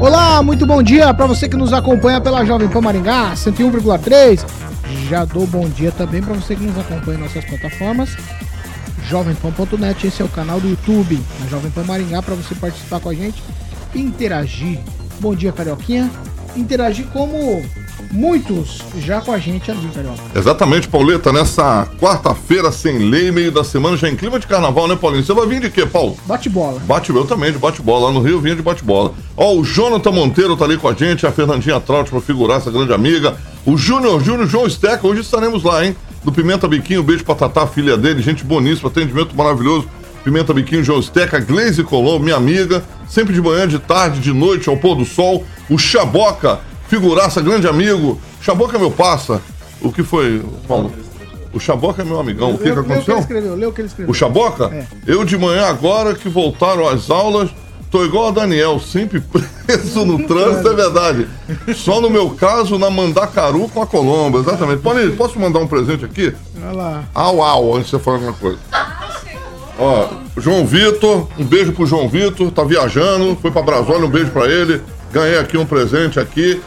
Olá, muito bom dia para você que nos acompanha pela Jovem Pan Maringá 101,3. Já dou bom dia também para você que nos acompanha em nossas plataformas. Jovempan.net, esse é o canal do YouTube da Jovem Pan Maringá para você participar com a gente e interagir. Bom dia, Carioquinha. Interagir como muitos já com a gente ali, Carioca. Exatamente, Pauleta, nessa quarta-feira sem lei, meio da semana, já em clima de carnaval, né, Paulinho? Você vai vir de quê, Paulo? Bate-bola. Bate, eu também, de bate-bola. Lá no Rio vinha de bate-bola. Ó, o Jonathan Monteiro tá ali com a gente, a Fernandinha Traut pra figurar, essa grande amiga. O Júnior Júnior João Steca, hoje estaremos lá, hein? Do Pimenta Biquinho, beijo pra Tatá, filha dele, gente boníssima, atendimento maravilhoso. Pimenta Biquinho, João Steca, Glaze Colombo, minha amiga, sempre de manhã, de tarde, de noite, ao pôr do sol. O Chaboca, figuraça, grande amigo. Chaboca é meu passa. O que foi, Paulo? O Chaboca é meu amigão. O que, que Lê o que ele aconteceu? escreveu, que ele escreveu. O Chaboca? É. Eu de manhã, agora que voltaram às aulas, tô igual a Daniel, sempre preso no trânsito, é verdade. Só no meu caso, na Mandacaru com a Colomba, exatamente. Paulinho, posso mandar um presente aqui? Olha lá. Au, au, antes de você falar alguma coisa. Ó, João Vitor, um beijo pro João Vitor, tá viajando, foi pra Brasólia, um beijo pra ele. Ganhei aqui um presente aqui.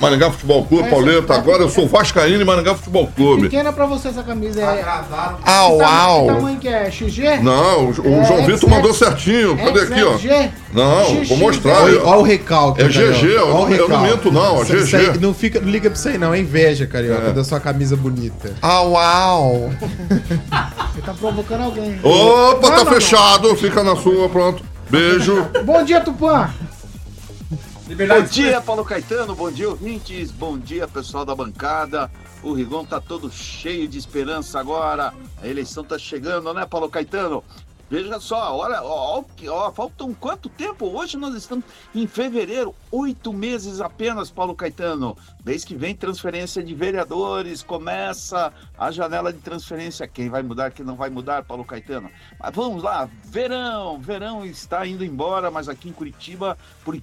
Maringá Futebol Clube, Pauleta. Agora eu sou Vascaíno e Maringá Futebol Clube. Pequena pra você essa camisa é. Au, Que tama- au. Que tamanho que é? XG? Não, o, o É, João Vitor mandou certinho. Cadê aqui, ó? XLG? Não, vou mostrar. Olha- Olha o recalque. É. GG, eu Olha o não- eu não minto, não, é GG. não, fica, não liga pra isso aí, não. É inveja, Carioca, É. da sua camisa bonita. Au, au. Você tá provocando alguém. Opa, Não, tá não, fechado. Fica na sua, pronto. Beijo. não. Bom dia, Tupã. Bom dia, Paulo Caetano. Bom dia, ouvintes. Bom dia, pessoal da bancada. O Rigon tá todo cheio de esperança agora. A eleição tá chegando, né, Paulo Caetano? Veja só, olha, ó, ó, faltam quanto tempo? Hoje nós estamos em fevereiro, oito meses apenas, Paulo Caetano. Mês que vem, transferência de vereadores, começa a janela de transferência. Quem vai mudar, quem não vai mudar, Paulo Caetano. Mas vamos lá, verão, verão está indo embora, mas aqui em Curitiba, por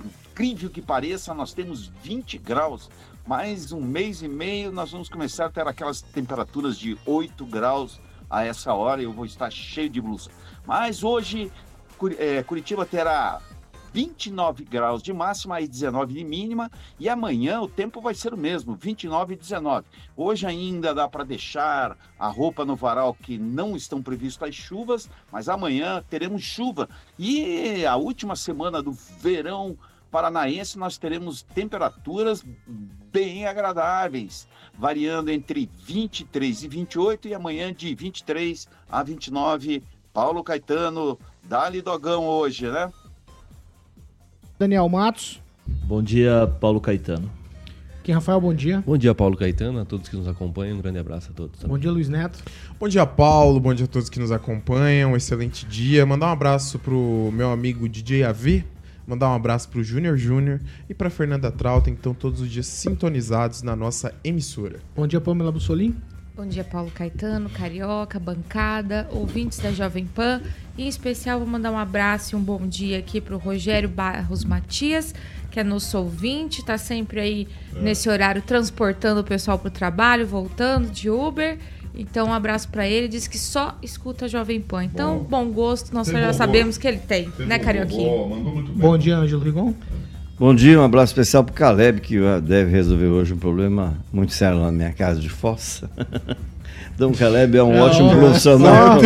incrível que pareça, nós temos 20 graus. Mais um mês e meio, nós vamos começar a ter aquelas temperaturas de 8 graus a essa hora. Eu vou estar cheio de blusa. Mas hoje, eh, Curitiba terá 29 graus de máxima e 19 de mínima. E amanhã o tempo vai ser o mesmo, 29 e 19. Hoje ainda dá para deixar a roupa no varal que não estão previstas as chuvas, mas amanhã teremos chuva. E a última semana do verão paranaense nós teremos temperaturas bem agradáveis, variando entre 23 e 28 e amanhã de 23 a 29. Paulo Caetano, dá-lhe dogão hoje, né? Daniel Matos. Bom dia, Paulo Caetano. Quem Rafael, bom dia. Bom dia, Paulo Caetano, a todos que nos acompanham. Um grande abraço a todos. Bom dia, Luiz Neto. Bom dia, Paulo. Bom dia a todos que nos acompanham. Um excelente dia. Mandar um abraço pro meu amigo DJ AV. Mandar um abraço pro Júnior Júnior e pra Fernanda Trautem, que estão todos os dias sintonizados na nossa emissora. Bom dia, Pamela Bussolim. Bom dia, Paulo Caetano, Carioca, bancada, ouvintes da Jovem Pan. E em especial, vou mandar um abraço e um bom dia aqui para o Rogério Barros Matias, que é nosso ouvinte, tá sempre aí nesse horário transportando o pessoal para o trabalho, voltando de Uber. Então, um abraço para ele. Diz que só escuta Jovem Pan. Então, bom, gosto, nós já bom sabemos que ele tem, né, Carioquinha? Boa, mandou muito bem. Bom dia, Ângelo Rigon. Bom dia, um abraço especial pro Caleb, que deve resolver hoje um problema muito sério lá na minha casa de fossa. Então, o Caleb é um ótimo profissional.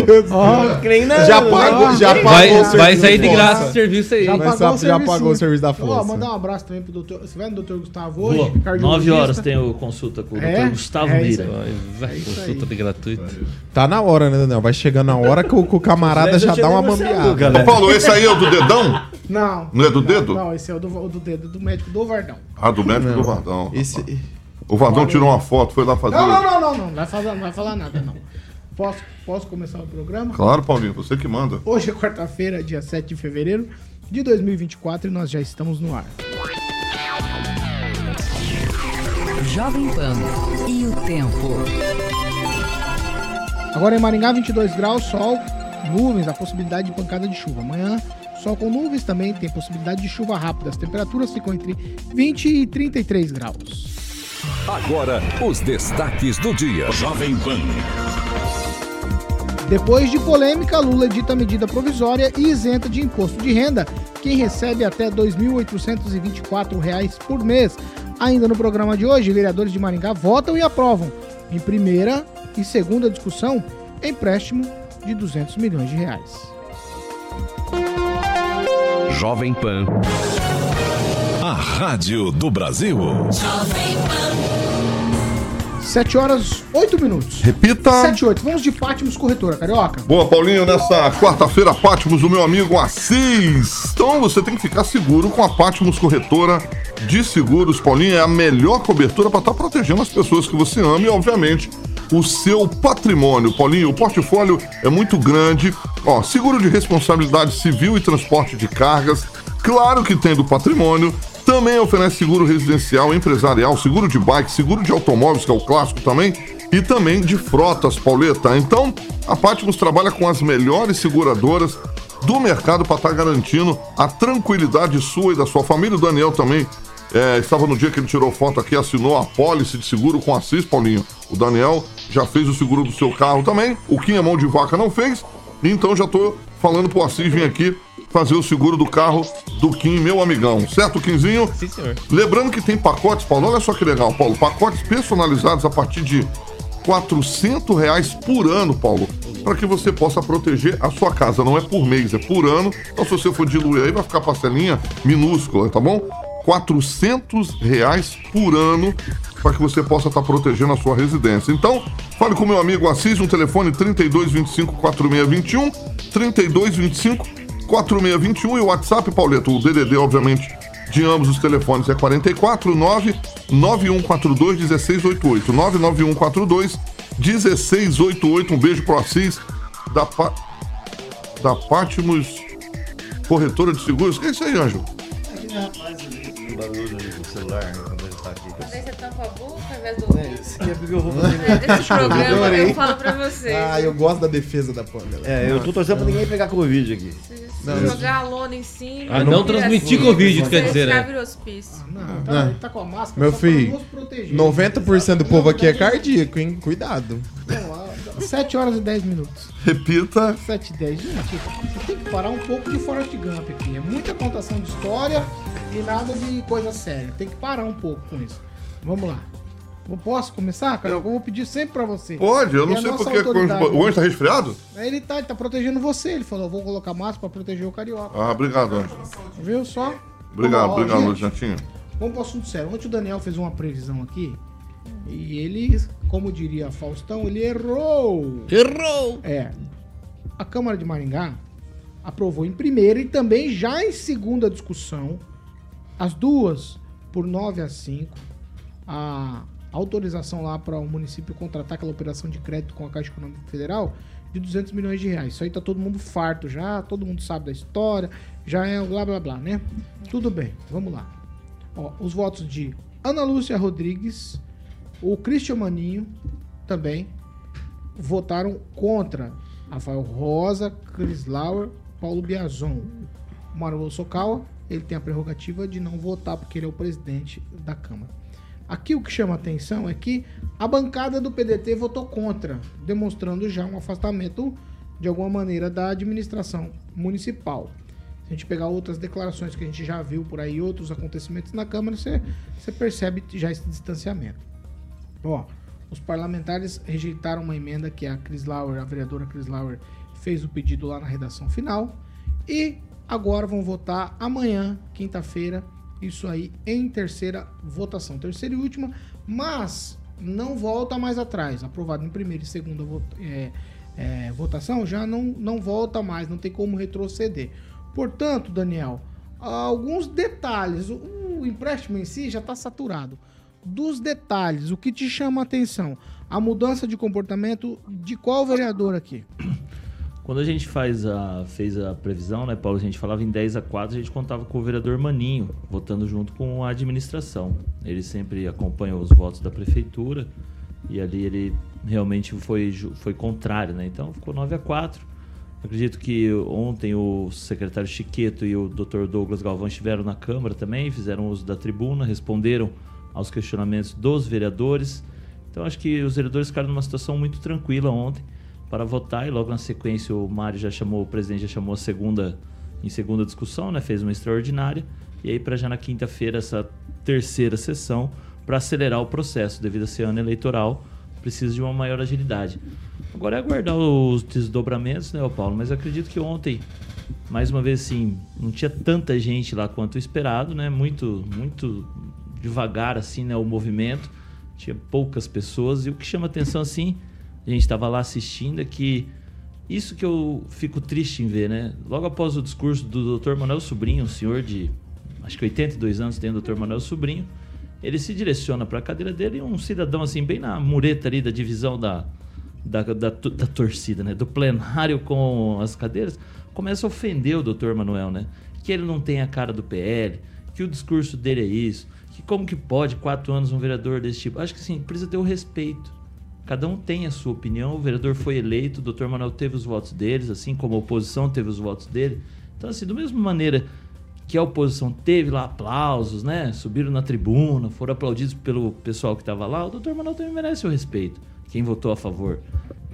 Já pagou, já pagou Vai, o serviço vai sair de graça o serviço aí. Já pagou sa- o já serviço. pagou o serviço da Ó, força. mandar um abraço também pro doutor. Você vai no doutor Gustavo hoje? Vou. cardiologista. 9 horas tem o consulta com o É? Dr. Gustavo É isso Mira. aí. Vai, vai, isso consulta aí. de gratuito. Tá na hora, né, Daniel? Vai chegando a hora que o, que o camarada já dá uma bambeada. Caleb. Paulo, esse aí é o do dedão? Não. Não é do dedo? Não, esse é o do, o do dedo do médico do Vardão. Ah, do médico do Vardão. Esse, O Vardão tirou uma foto, foi lá fazer. Não, não, não, não, não. Não vai falar, não vai falar nada, não. Posso, posso começar o programa? Claro, Paulinho, você que manda. Hoje é quarta-feira, dia 7 de fevereiro. de 2024 e nós já estamos no ar. Jovem Pan e o tempo. Agora em Maringá, 22 graus, sol, nuvens, a possibilidade de pancada de chuva. Amanhã, sol com nuvens, também tem possibilidade de chuva rápida. As temperaturas ficam entre 20 e 33 graus. Agora, os destaques do dia. Jovem Pan. Depois de polêmica, Lula edita medida provisória e isenta de imposto de renda quem recebe até 2.824 reais por mês. Ainda no programa de hoje, vereadores de Maringá votam e aprovam, em primeira e segunda discussão, empréstimo de 200 milhões de reais. Jovem Pan. A Rádio do Brasil. 7 horas, 8 minutos. Repita. 7 e 8. Vamos de Fátimos Corretora, Carioca. Boa, Paulinho, nessa quarta-feira, Pátimos, o meu amigo Assis. Então você tem que ficar seguro com a Pátimos Corretora de Seguros. Paulinho, é a melhor cobertura para estar protegendo as pessoas que você ama e, obviamente, o seu patrimônio. Paulinho, o portfólio é muito grande. Ó, seguro de responsabilidade civil e transporte de cargas. Claro que tem do patrimônio. Também oferece seguro residencial, empresarial, seguro de bike, seguro de automóveis, que é o clássico também, e também de frotas, Pauleta. Então, a Patmos trabalha com as melhores seguradoras do mercado para estar garantindo a tranquilidade sua e da sua família. O Daniel também é, estava no dia que ele tirou foto aqui, assinou a pólice de seguro com a CIS, Paulinho. O Daniel já fez o seguro do seu carro também. O é mão de vaca não fez. Então já tô falando pro Assis vir aqui fazer o seguro do carro do Kim, meu amigão. Certo, Quinzinho? Sim, senhor. Lembrando que tem pacotes, Paulo, olha só que legal, Paulo. Pacotes personalizados a partir de 400 reais por ano, Paulo. Para que você possa proteger a sua casa. Não é por mês, é por ano. Então, se você for diluir aí, vai ficar parcelinha minúscula, tá bom? 400 reais por ano para que você possa estar protegendo a sua residência. Então, fale com meu amigo Assis, no telefone 3225 4621, 3225 4621 e o WhatsApp, Pauleto, o DDD, obviamente, de ambos os telefones é 44 9 9142 1688. 99142 1688. Um beijo pro Assis da, pa... da Patmos Corretora de Seguros. O que é isso aí, Anjo? barulho do celular quando ele tá aqui. Você tampa a boca ao invés do ouvido. Isso aqui é porque eu vou fazer. Desse programa eu falo pra vocês. Ah, eu gosto da defesa da Pamela. É, eu tô torcendo pra ninguém pegar Covid aqui. Se Não, jogar a lona em cima. Ah, não vira transmitir assim, Covid, tu quer dizer, né? o hospício. Não, tá, Não. ele tá com a máscara. Meu filho, nos proteger. 90% do povo aqui é cardíaco, hein? Cuidado. Vamos lá, 7 horas e 10 minutos. Repita. 7 e 10. Gente, você tem que parar um pouco de Forrest Gump aqui. É muita contação de história e nada de coisa séria. Tem que parar um pouco com isso. Vamos lá. Eu posso começar, cara? Eu vou pedir sempre pra você. Pode, eu não a sei porque. autoridade? O Anjo tá resfriado? Ele tá, ele tá protegendo você. Ele falou, eu vou colocar máscara pra proteger o carioca. Ah, obrigado, Anjo. Viu só? Obrigado, ó, obrigado. Jantinho. Vamos pro assunto sério. Ontem o Daniel fez uma previsão aqui. E ele, como diria Faustão, ele errou. Errou! É. A Câmara de Maringá aprovou em primeira e também já em segunda discussão, as duas por 9 a 5, a autorização lá para o município contratar aquela operação de crédito com a Caixa Econômica Federal de 200 milhões de reais. Isso aí tá todo mundo farto já, todo mundo sabe da história, já é blá blá blá, né? Tudo bem, vamos lá. Ó, os votos de Ana Lúcia Rodrigues, o Christian Maninho também votaram contra Rafael Rosa, Chris Lauer, Paulo Biazon. O Manuel Sokawa, ele tem a prerrogativa de não votar porque ele é o presidente da Câmara. Aqui o que chama atenção é que a bancada do PDT votou contra, demonstrando já um afastamento de alguma maneira da administração municipal. Se a gente pegar outras declarações que a gente já viu por aí, outros acontecimentos na Câmara, você, você percebe já esse distanciamento. Ó, os parlamentares rejeitaram uma emenda que a Chris Lauer, a vereadora Chris Lauer, fez o pedido lá na redação final. E agora vão votar amanhã, quinta-feira, isso aí em terceira votação. Terceira e última, mas não volta mais atrás. Aprovado em primeira e segunda é, é, votação, já não, não volta mais, não tem como retroceder. Portanto, Daniel, alguns detalhes. O, o empréstimo em si já está saturado. Dos detalhes, o que te chama a atenção? A mudança de comportamento de qual vereador aqui? Quando a gente faz a, fez a previsão, né, Paulo, a gente falava em 10 a 4, a gente contava com o vereador Maninho, votando junto com a administração. Ele sempre acompanha os votos da prefeitura e ali ele realmente foi, foi contrário, né? Então ficou 9 a 4. Acredito que ontem o secretário Chiqueto e o Dr. Douglas Galvão estiveram na Câmara também, fizeram uso da tribuna, responderam aos questionamentos dos vereadores. Então acho que os vereadores ficaram numa situação muito tranquila ontem para votar e logo na sequência o Mário já chamou, o presidente já chamou a segunda em segunda discussão, né? Fez uma extraordinária e aí para já na quinta-feira essa terceira sessão para acelerar o processo devido a ser ano eleitoral precisa de uma maior agilidade. Agora é aguardar os desdobramentos, né, Paulo? Mas acredito que ontem, mais uma vez assim, não tinha tanta gente lá quanto esperado, né? Muito, muito devagar assim, né, o movimento. Tinha poucas pessoas e o que chama atenção assim, a gente estava lá assistindo é que isso que eu fico triste em ver, né? Logo após o discurso do Dr. Manuel Sobrinho, um senhor de acho que 82 anos tem o Dr. Manuel Sobrinho, ele se direciona para a cadeira dele e um cidadão assim bem na mureta ali da divisão da, da, da, da torcida, né? Do plenário com as cadeiras, começa a ofender o Dr. Manuel, né? Que ele não tem a cara do PL, que o discurso dele é isso, que como que pode quatro anos um vereador desse tipo? Acho que sim, precisa ter o respeito. Cada um tem a sua opinião, o vereador foi eleito, o Dr. Manuel teve os votos deles, assim como a oposição teve os votos dele. Então, assim, da mesma maneira que a oposição teve lá aplausos, né? Subiram na tribuna, foram aplaudidos pelo pessoal que estava lá, o Dr. Manuel também merece o respeito, quem votou a favor.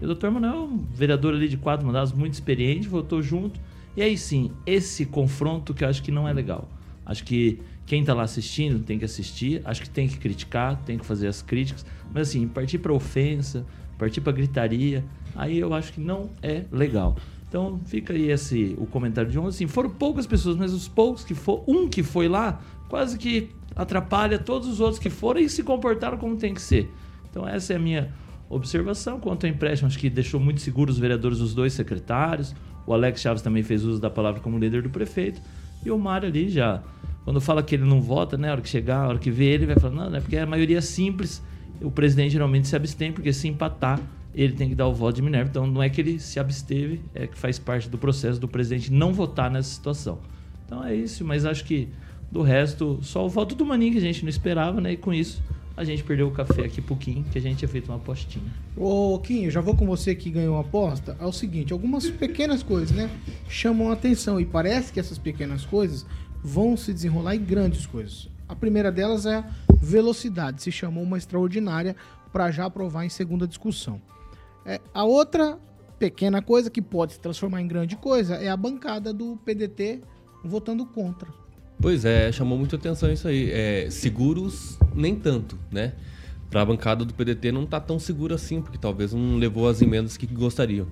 E o Dr. Manuel é um vereador ali de quatro mandados, muito experiente, votou junto. E aí sim, esse confronto que eu acho que não é legal. Acho que quem tá lá assistindo tem que assistir, acho que tem que criticar, tem que fazer as críticas, mas assim, partir para ofensa, partir para gritaria, aí eu acho que não é legal. Então fica aí esse o comentário de ontem. Assim, foram poucas pessoas, mas os poucos que for, um que foi lá, quase que atrapalha todos os outros que foram e se comportaram como tem que ser. Então essa é a minha observação quanto ao empréstimo. Acho que deixou muito seguros os vereadores, os dois secretários. O Alex Chaves também fez uso da palavra como líder do prefeito. E o Mário ali já, quando fala que ele não vota, né? A hora que chegar, a hora que vê ele, vai falar, não, não é porque a maioria é simples. O presidente geralmente se abstém, porque se empatar, ele tem que dar o voto de Minerva. Então não é que ele se absteve, é que faz parte do processo do presidente não votar nessa situação. Então é isso, mas acho que do resto, só o voto do Maninho que a gente não esperava, né? E com isso, a gente perdeu o café aqui pro Kim, que a gente tinha feito uma apostinha. Ô, Kim, eu já vou com você que ganhou a aposta. É o seguinte, algumas pequenas coisas, né? Chamam a atenção e parece que essas pequenas coisas vão se desenrolar em grandes coisas. A primeira delas é a velocidade. Se chamou uma extraordinária para já aprovar em segunda discussão. É, a outra pequena coisa que pode se transformar em grande coisa é a bancada do PDT votando contra. Pois é, chamou muita atenção isso aí. É, seguros, nem tanto, né? Para a bancada do PDT não tá tão seguro assim, porque talvez não levou as emendas que gostariam.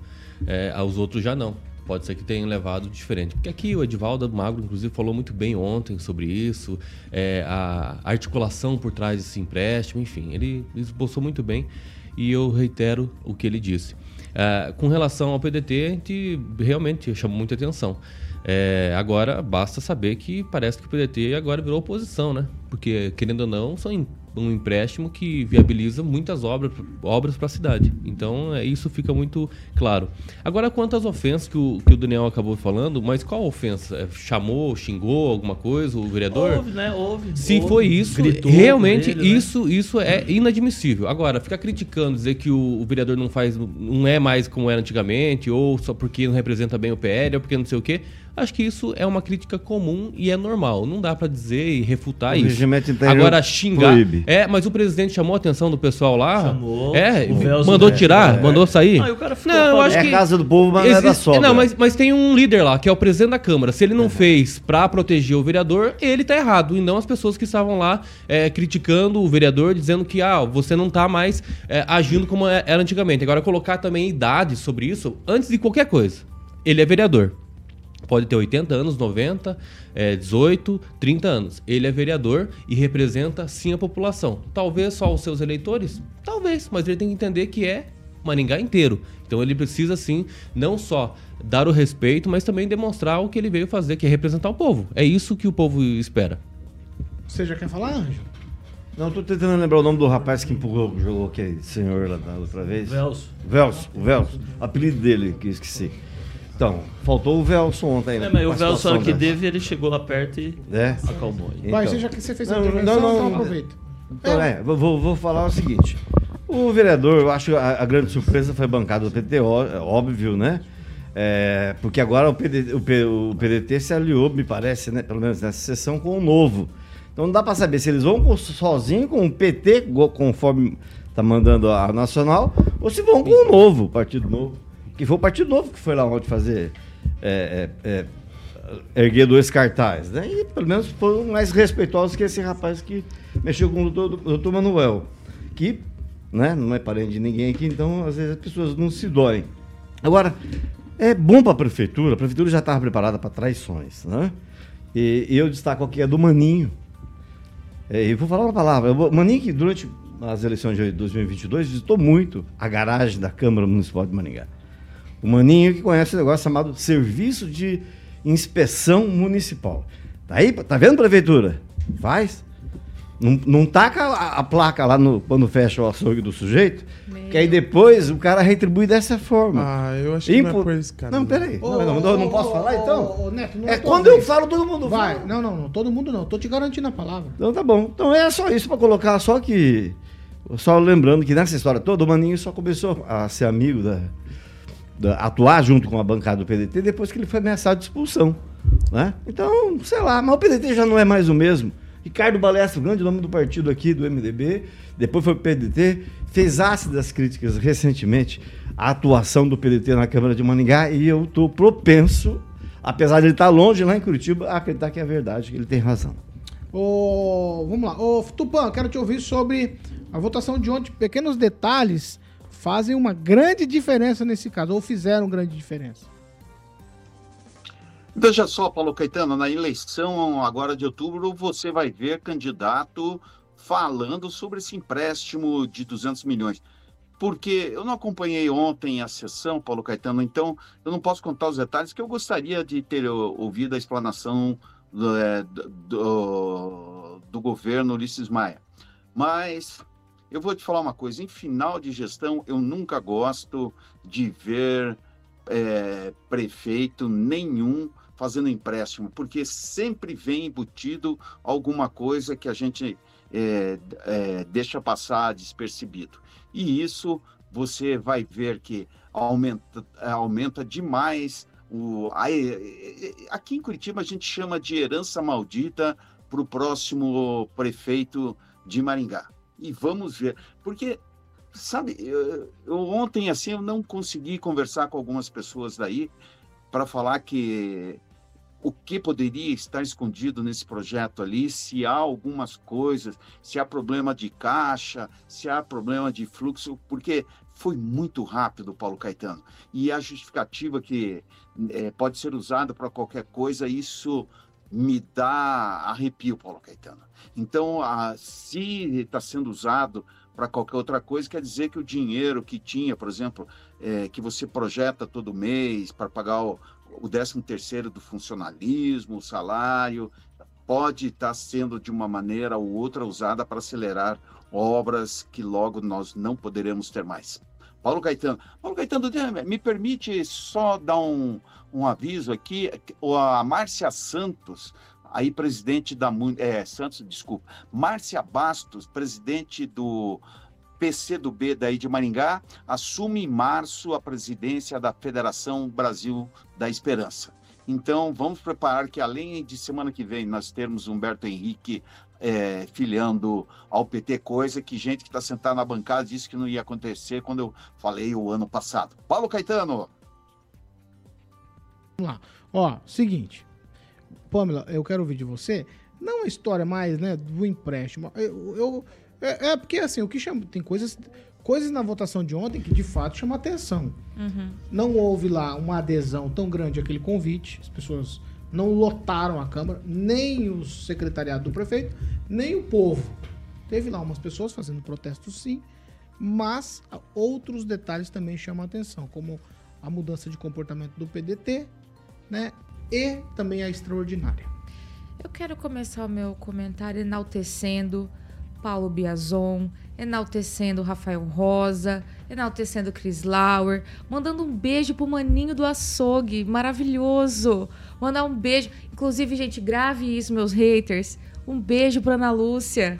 É, aos outros já não. Pode ser que tenham levado diferente. Porque aqui o Edivaldo Magro, inclusive, falou muito bem ontem sobre isso, é, a articulação por trás desse empréstimo, enfim, ele esboçou muito bem e eu reitero o que ele disse. É, com relação ao PDT, a gente realmente chamou muita atenção. É, agora basta saber que parece que o PDT agora virou oposição, né? Porque, querendo ou não, são um empréstimo que viabiliza muitas obras obras para a cidade. Então, é, isso fica muito claro. Agora, quanto às ofensas que o, que o Daniel acabou falando, mas qual ofensa? É, chamou, xingou alguma coisa o vereador? Houve, né? Houve. Se houve, foi isso, realmente ele, né? isso, isso é inadmissível. Agora, ficar criticando, dizer que o, o vereador não faz, não é mais como era antigamente, ou só porque não representa bem o PL, ou porque não sei o quê, acho que isso é uma crítica comum e é normal. Não dá pra dizer e refutar O isso. regimento interior Agora, xingar. proíbe. É, mas o presidente chamou a atenção do pessoal lá. Chamou. É, mandou tirar, É. mandou sair. Ah, e o cara ficou não, eu acho É que a casa do povo, mas não é da Existe- sogra. Não, mas, mas tem um líder lá, que é o presidente da Câmara. Se ele não fez pra proteger o vereador, ele tá errado. E não as pessoas que estavam lá é, criticando o vereador, dizendo que ah, você não tá mais é, agindo como é- era antigamente. Agora, colocar também idade sobre isso, antes de qualquer coisa. Ele é vereador. Pode ter 80 anos, 90, é, 18, 30 anos. Ele é vereador e representa sim a população. Talvez só os seus eleitores? Talvez, mas ele tem que entender que é Maringá inteiro. Então ele precisa sim não só dar o respeito, mas também demonstrar o que ele veio fazer, que é representar o povo. É isso que o povo espera. Você já quer falar, Anjo? Não, tô tentando lembrar o nome do rapaz que empurrou, jogou aquele senhor lá da outra vez. Velso. Velso, o Velso. Apelido dele, que eu esqueci. Então, faltou o Velson ontem. É, né? mas o Velson, que dessa. teve, ele chegou lá perto e É. acalmou. Então. seja que você fez a Não, intervenção, não, não, então não. aproveita. Então, é, vou- vou, vou falar o seguinte. O vereador, eu acho que a, a grande surpresa foi bancada do PT, é óbvio, né? É, porque agora o, PD, o, P- o PDT se aliou, me parece, né? Pelo menos nessa sessão, com o novo. Então não dá para saber se eles vão com, sozinho com o PT, conforme tá mandando a Nacional, ou se vão com o novo, o Partido Novo. Que foi o Partido Novo que foi lá ontem fazer. é, é, é, erguer dois cartazes, né? E pelo menos foram mais respeitosos que esse rapaz que mexeu com o doutor, Manuel, que né, não é parente de ninguém aqui, então às vezes as pessoas não se doem. Agora, é bom para a prefeitura, a prefeitura já estava preparada para traições, né? E, e eu destaco aqui a do Maninho. É, e vou falar uma palavra. O Maninho, que durante as eleições de 2022 visitou muito a garagem da Câmara Municipal de Maringá. O Maninho que conhece um negócio chamado Serviço de Inspeção Municipal. Tá aí? Tá vendo, prefeitura? Faz. Não, não taca a, a placa lá no, quando fecha o açougue do sujeito, que aí depois o cara retribui dessa forma. Ah, eu acho que não é por esse cara. Não, peraí. Não, não, não, não posso falar então? Ô, ô, Neto, não É tua quando eu falo, todo mundo Vai, fala. não, não, não, todo mundo não. Tô te garantindo a palavra. Então tá bom. Então é só isso pra colocar, só que. Só lembrando que nessa história toda, o Maninho só começou a ser amigo da. Atuar junto com a bancada do PDT depois que ele foi ameaçado de expulsão. Né? Então, sei lá, mas o PDT já não é mais o mesmo. Ricardo Balestra, o grande nome do partido aqui, do MDB, depois foi pro PDT, fez ácidas críticas recentemente à atuação do PDT na Câmara de Maningá e eu tô propenso, apesar de ele estar longe lá em Curitiba, a acreditar que é verdade, que ele tem razão. Ô, vamos lá. Ô, Tupã, quero te ouvir sobre a votação de ontem. Pequenos detalhes fazem uma grande diferença nesse caso, ou fizeram grande diferença. Veja só, Paulo Caetano, na eleição agora de outubro, você vai ver candidato falando sobre esse empréstimo de 200 milhões. Porque eu não acompanhei ontem a sessão, Paulo Caetano, então eu não posso contar os detalhes, que eu gostaria de ter ouvido a explanação do, é, do, do governo Ulisses Maia. Mas eu vou te falar uma coisa: em final de gestão, eu nunca gosto de ver é, prefeito nenhum fazendo empréstimo, porque sempre vem embutido alguma coisa que a gente é, é, deixa passar despercebido. E isso você vai ver que aumenta, aumenta demais. O, a- aqui em Curitiba a gente chama de herança maldita para o próximo prefeito de Maringá. E vamos ver, porque sabe, eu, eu ontem assim eu não consegui conversar com algumas pessoas daí para falar que o que poderia estar escondido nesse projeto ali, se há algumas coisas, se há problema de caixa, se há problema de fluxo, porque foi muito rápido, Paulo Caetano. E a justificativa que eh, pode ser usada para qualquer coisa, isso me dá arrepio, Paulo Caetano. Então, ah, se está sendo usado para qualquer outra coisa, quer dizer que o dinheiro que tinha, por exemplo, eh, que você projeta todo mês para pagar o, o 13 terceiro do funcionalismo, o salário, pode estar sendo de uma maneira ou outra usada para acelerar obras que logo nós não poderemos ter mais. Paulo Caetano, Paulo Caetano, me permite só dar um, um aviso aqui, a Márcia Santos, aí presidente da é, Santos, desculpa, Márcia Bastos, presidente do PCdoB daí de Maringá, assume em março a presidência da Federação Brasil da Esperança. Então, vamos preparar que, além de semana que vem, nós termos Humberto Henrique é, filiando ao PT, coisa que gente que está sentada na bancada disse que não ia acontecer quando eu falei o ano passado. Paulo Caetano, Vamos lá. Ó, seguinte. Pamela, eu quero ouvir de você. Não a história mais, né, do empréstimo. Eu, eu- é, é porque, assim, o que chama... Tem coisas, coisas na votação de ontem que, de fato, chamam atenção. Uhum. Não houve lá uma adesão tão grande àquele convite. As pessoas não lotaram a Câmara, nem o secretariado do prefeito, nem o povo. Teve lá umas pessoas fazendo protesto, sim, mas outros detalhes também chamam a atenção, como a mudança de comportamento do PDT, né? E também a extraordinária. Eu quero começar o meu comentário enaltecendo Paulo Biazon, enaltecendo Rafael Rosa, enaltecendo Chris Lauer, mandando um beijo pro maninho do açougue, maravilhoso. Mandar um beijo, inclusive, gente, grave isso, meus haters. Um beijo pra Ana Lúcia.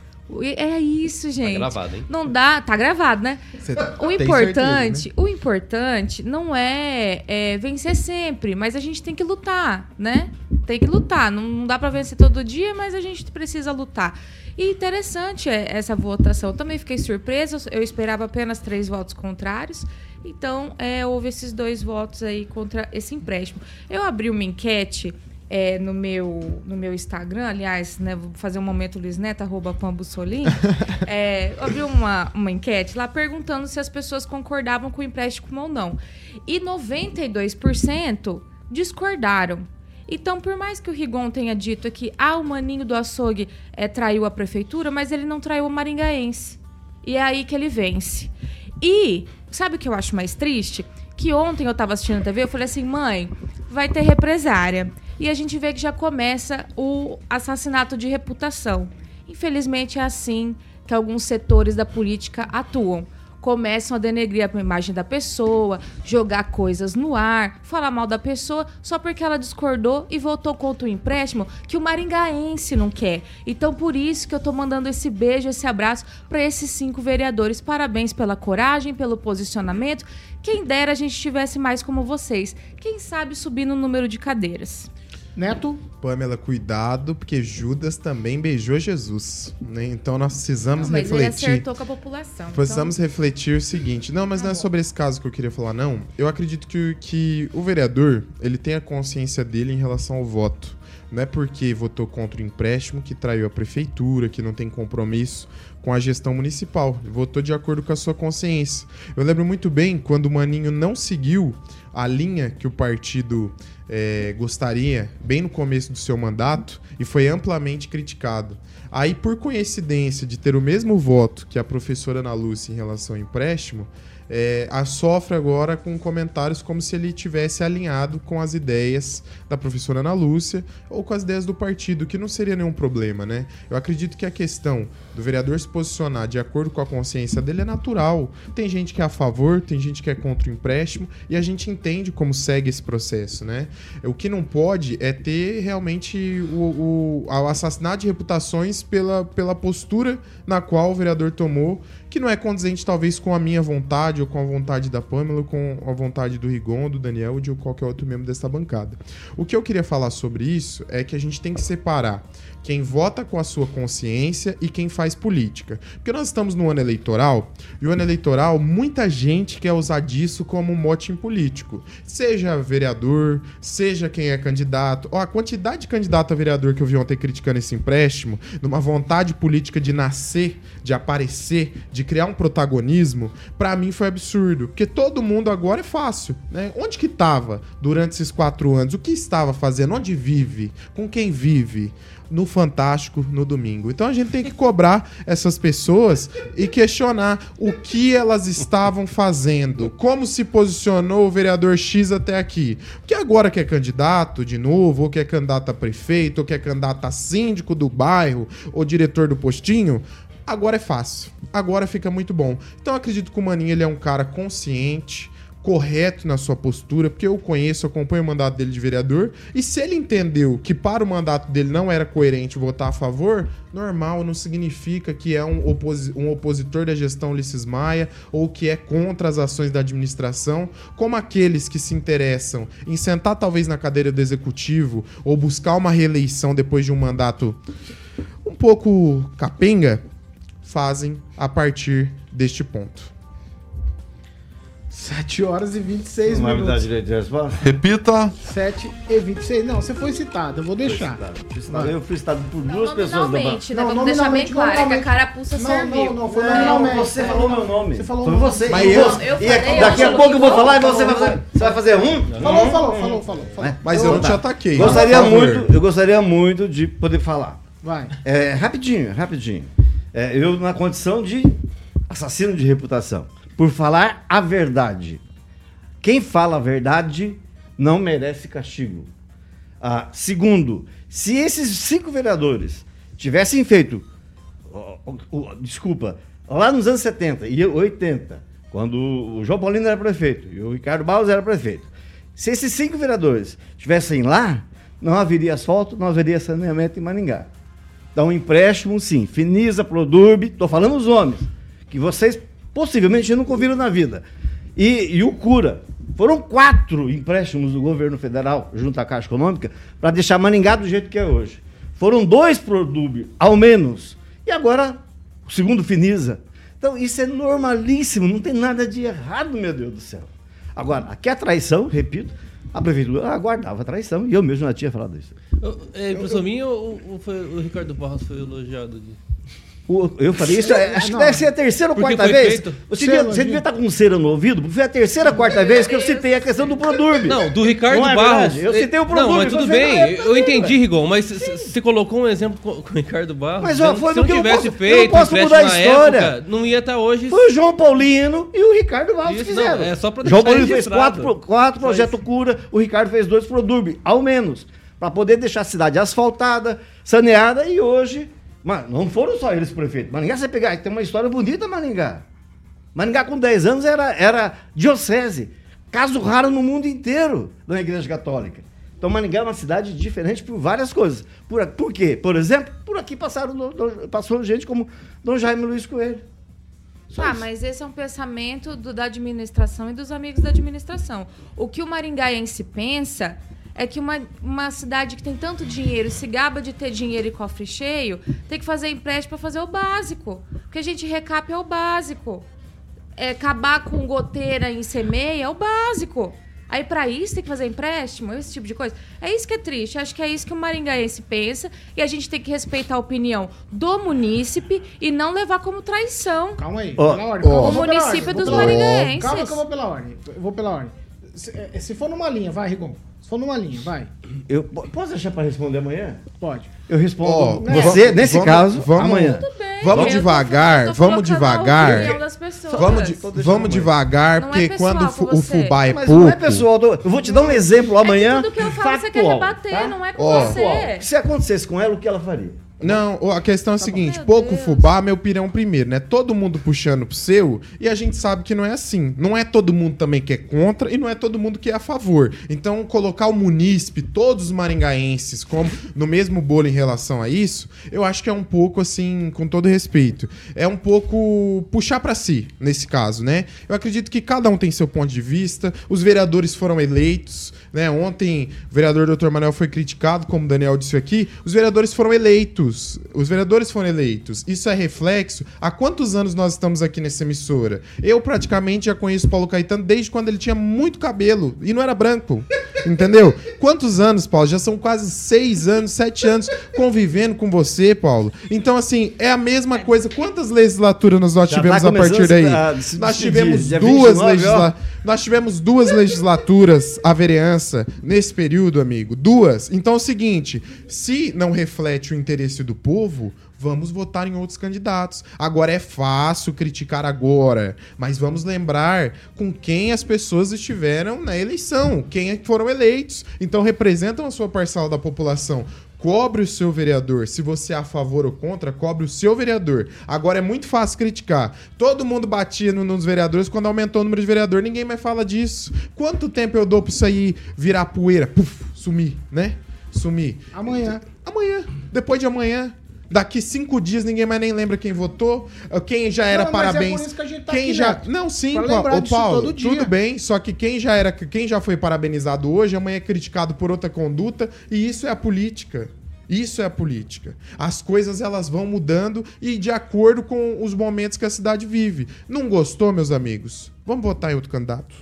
É isso, gente. gravado, hein? Não dá, tá gravado, né? Você O importante, certeza, né? o importante não é, é vencer sempre, mas a gente tem que lutar, né? Tem que lutar. Não, não dá pra vencer todo dia, mas a gente precisa lutar. E interessante é essa votação. Eu também fiquei surpresa. Eu esperava apenas três votos contrários. Então, é, houve esses dois votos aí contra esse empréstimo. Eu abri uma enquete é, no, meu, no meu Instagram, aliás, né, vou fazer um momento Luiz Neto, arroba Pambussolim. é, abri uma, uma enquete lá perguntando se as pessoas concordavam com o empréstimo ou não. E 92% discordaram. Então, por mais que o Rigon tenha dito aqui, ah, o maninho do açougue é, traiu a prefeitura, mas ele não traiu o maringaense. E é aí que ele vence. E, sabe o que eu acho mais triste? Que ontem eu tava assistindo a TV, eu falei assim, mãe, vai ter represária. E a gente vê que já começa o assassinato de reputação. Infelizmente é assim que alguns setores da política atuam. Começam a denegrir a imagem da pessoa, jogar coisas no ar, falar mal da pessoa só porque ela discordou e votou contra o empréstimo que o maringaense não quer. Então por isso que eu tô mandando esse beijo, esse abraço para esses cinco vereadores. Parabéns pela coragem, pelo posicionamento. Quem dera a gente tivesse mais como vocês. Quem sabe subir no número de cadeiras. Neto, Pamela, cuidado, porque Judas também beijou Jesus. né? Então nós precisamos Não, mas ele refletir. acertou com a população. Precisamos então... refletir o seguinte. Não, mas Tá não é sobre esse caso que eu queria falar, não. Eu acredito que, que o vereador, ele tem a consciência dele em relação ao voto. Não é porque votou contra o empréstimo que traiu a prefeitura, que não tem compromisso com a gestão municipal. Votou de acordo com a sua consciência. Eu lembro muito bem quando o Maninho não seguiu a linha que o partido eh, gostaria, bem no começo do seu mandato, e foi amplamente criticado. Aí, por coincidência de ter o mesmo voto que a professora Ana Lúcia em relação ao empréstimo, é, sofre agora com comentários como se ele tivesse alinhado com as ideias da professora Ana Lúcia ou com as ideias do partido, que não seria nenhum problema, né? Eu acredito que a questão do vereador se posicionar de acordo com a consciência dele é natural. Tem gente que é a favor, tem gente que é contra o empréstimo e a gente entende como segue esse processo, né? O que não pode é ter realmente o, o, o assassinato de reputações pela, pela postura na qual o vereador tomou, que não é condizente talvez com a minha vontade ou com a vontade da Pamela, com a vontade do Rigon, do Daniel ou de qualquer outro membro dessa bancada. O que eu queria falar sobre isso é que a gente tem que separar quem vota com a sua consciência e quem faz política. Porque nós estamos no ano eleitoral, e o ano eleitoral, muita gente quer usar disso como um mote político. Seja vereador, seja quem é candidato. Ó, a quantidade de candidato a vereador que eu vi ontem criticando esse empréstimo, numa vontade política de nascer, de aparecer, de criar um protagonismo, pra mim foi absurdo. Porque todo mundo agora é fácil, né? Onde que tava durante esses quatro anos? O que estava fazendo? Onde vive? Com quem vive? No Fantástico no domingo. Então a gente tem que cobrar essas pessoas e questionar o que elas estavam fazendo, como se posicionou o vereador X até aqui. Porque agora que é candidato de novo, ou que é candidato a prefeito, ou que é candidato a síndico do bairro, ou diretor do postinho, agora é fácil. Agora fica muito bom. Então acredito que o Maninho ele é um cara consciente, correto na sua postura, porque eu conheço, acompanho o mandato dele de vereador, e se ele entendeu que para o mandato dele não era coerente votar a favor, normal, não significa que é um, oposi um opositor da gestão Ulisses Maia ou que é contra as ações da administração, como aqueles que se interessam em sentar talvez na cadeira do executivo ou buscar uma reeleição depois de um mandato um pouco capenga, fazem a partir deste ponto. 7 horas e 26 Não vai me dar minutos. direito de resposta? Repita. 7 e 26. Não, você foi citado, eu vou deixar. Fui citado- Eu fui citado por duas pessoas da Nominalmente, né? Não, Vamos deixar bem claro é que a carapuça Não, serviu. não, não, foi Não, nominalmente. você falou meu nome. Você falou Foi você. Mas E eu- você- eu e é- falei, daqui a pouco eu vou falar e você vai fazer. Você vai fazer um? Falou, falou, falou, falou. falou. Mas eu não tá. te ataquei. Gostaria muito, eu gostaria muito de poder falar. Vai. É, rapidinho, rapidinho. É, eu na condição de assassino de reputação. Por falar a verdade. Quem fala a verdade não merece castigo. Ah, segundo, se esses cinco vereadores tivessem feito, ó, ó, ó, desculpa, lá nos anos 70 e 80, quando o João Paulino era prefeito e o Ricardo Barros era prefeito. Se esses cinco vereadores estivessem lá, não haveria asfalto, não haveria saneamento em Maringá. Um empréstimo, sim. Finisa, Produrbe, estou falando os homens, que vocês possivelmente nunca ouviram na vida. E, e o Cura. Foram quatro empréstimos do governo federal, junto à Caixa Econômica, para deixar Maringá do jeito que é hoje. Foram dois Produrbe, ao menos. E agora, o segundo Finisa. Então, isso é normalíssimo, não tem nada de errado, meu Deus do céu. Agora, aqui a traição, repito, a prefeitura aguardava a traição e eu mesmo já tinha falado isso. Eu- É impressão minha ou, ou foi o Ricardo Barros foi elogiado de... Eu falei isso, é, acho que Não. deve ser a terceira ou quarta vez. feito. Você devia, você devia estar com cera no ouvido, porque foi a terceira ou quarta vez que eu citei a questão do Produrbe. Não, do Ricardo Não é Barros. verdade? Eu citei o Não, Produrbe. mas tudo bem, não é eu entendi. Rigon, mas você colocou um exemplo com, com o Ricardo Barros. Mas, ó, dizendo foi se do não que eu tivesse posso- eu feito não posso mudar a história. época, não ia estar hoje. Foi o João Paulino e o Ricardo Barros Isso, que fizeram. não, é só pra João Paulino fez quatro, quatro projetos cura, o Ricardo fez dois Produrbe, ao menos. Para poder deixar a cidade asfaltada, saneada e hoje. Mano, não foram só eles prefeito. Maringá, você pegar, tem uma história bonita, Maringá. Maringá, com 10 anos, era, era diocese. Caso raro no mundo inteiro da Igreja Católica. Então, Maringá é uma cidade diferente por várias coisas. Por, por quê? Por exemplo, por aqui passaram, passou gente como Dom Jaime Luiz Coelho. Só Ah, isso. mas esse é um pensamento do- da administração e dos amigos da administração. O que o maringaense pensa é que uma, uma cidade que tem tanto dinheiro, se gaba de ter dinheiro e cofre cheio, tem que fazer empréstimo para fazer o básico. O que a gente recapa é o básico. É, acabar com goteira em semeia é o básico. Aí, para isso, tem que fazer empréstimo, esse tipo de coisa. É isso que é triste. Acho que é isso que o maringaense pensa. E a gente tem que respeitar a opinião do munícipe e não levar como traição. Calma aí, Ó, pela ordem. vou O município ordem, dos maringaenses. Calma que eu vou pela ordem. Eu vou pela ordem. Se, eh, se for numa linha, vai, Rigon. For numa linha, vai. Eu, po- posso deixar para responder amanhã? Pode. Eu respondo. Ó, você, vamos- nesse vamos- caso, vamos- amanhã. Tudo bem. Vamos eu tô- devagar, tô vamos colocando a devagar. opinião das pessoas. Vamos, de- Tô vamos devagar, Não é porque pessoal quando o fubá é Mas pouco. não é pessoal. tô- Eu vou te dar um exemplo amanhã. É que tudo que eu falo você quer factual, rebater, tá? não é com Ó. você. Se acontecesse com ela, o que ela faria? Não, ó, a questão é a seguinte: Meu pouco fubá, meu pirão primeiro, né? Todo mundo puxando pro seu e a gente sabe que não é assim. Não é todo mundo também que é contra e não é todo mundo que é a favor. Então, colocar o munícipe, todos os maringaenses, como no mesmo bolo em relação a isso, eu acho que é um pouco assim, com todo respeito, é um pouco puxar pra si, nesse caso, né? Eu acredito que cada um tem seu ponto de vista, os vereadores foram eleitos, né? Ontem o vereador Dr. Manuel foi criticado, como o Daniel disse aqui, os vereadores foram eleitos. Os vereadores foram eleitos. Isso é reflexo. Há quantos anos nós estamos aqui nessa emissora? Eu praticamente já conheço Paulo Caetano desde quando ele tinha muito cabelo e não era branco. Entendeu? Quantos anos, Paulo? Já são quase seis anos, sete anos convivendo com você, Paulo. Então, assim, é a mesma coisa. Quantas legislaturas nós Já tivemos tá a partir daí? a Nós tivemos Dia duas 29, ó. legislaturas. Nós tivemos duas legislaturas à vereança nesse período, amigo. Duas. Então é o seguinte: se não reflete o interesse do povo, vamos votar em outros candidatos. Agora é fácil criticar agora, mas vamos lembrar com quem as pessoas estiveram na eleição, quem é que foram eleitos. Então representam a sua parcela da população. Cobre o seu vereador. Se você é a favor ou contra, cobre o seu vereador. Agora é muito fácil criticar. Todo mundo batia no- nos vereadores quando aumentou o número de vereador. Ninguém mais fala disso. Quanto tempo eu dou pra isso aí virar poeira? Puf, sumir, né? Sumir. Amanhã. Amanhã. Depois de amanhã. Daqui cinco dias ninguém mais nem lembra quem votou. Ah, Quem já era Não, mas é parabéns. por isso que a gente tá quem aqui, já. Neto. Não, sim, Ô, disso Paulo, tudo bem. Só que quem já era, quem já foi parabenizado hoje, amanhã é criticado por outra conduta. E isso é a política. Isso é a política. As coisas elas vão mudando e de acordo com os momentos que a cidade vive. Não gostou, meus amigos? Vamos votar em outro candidato.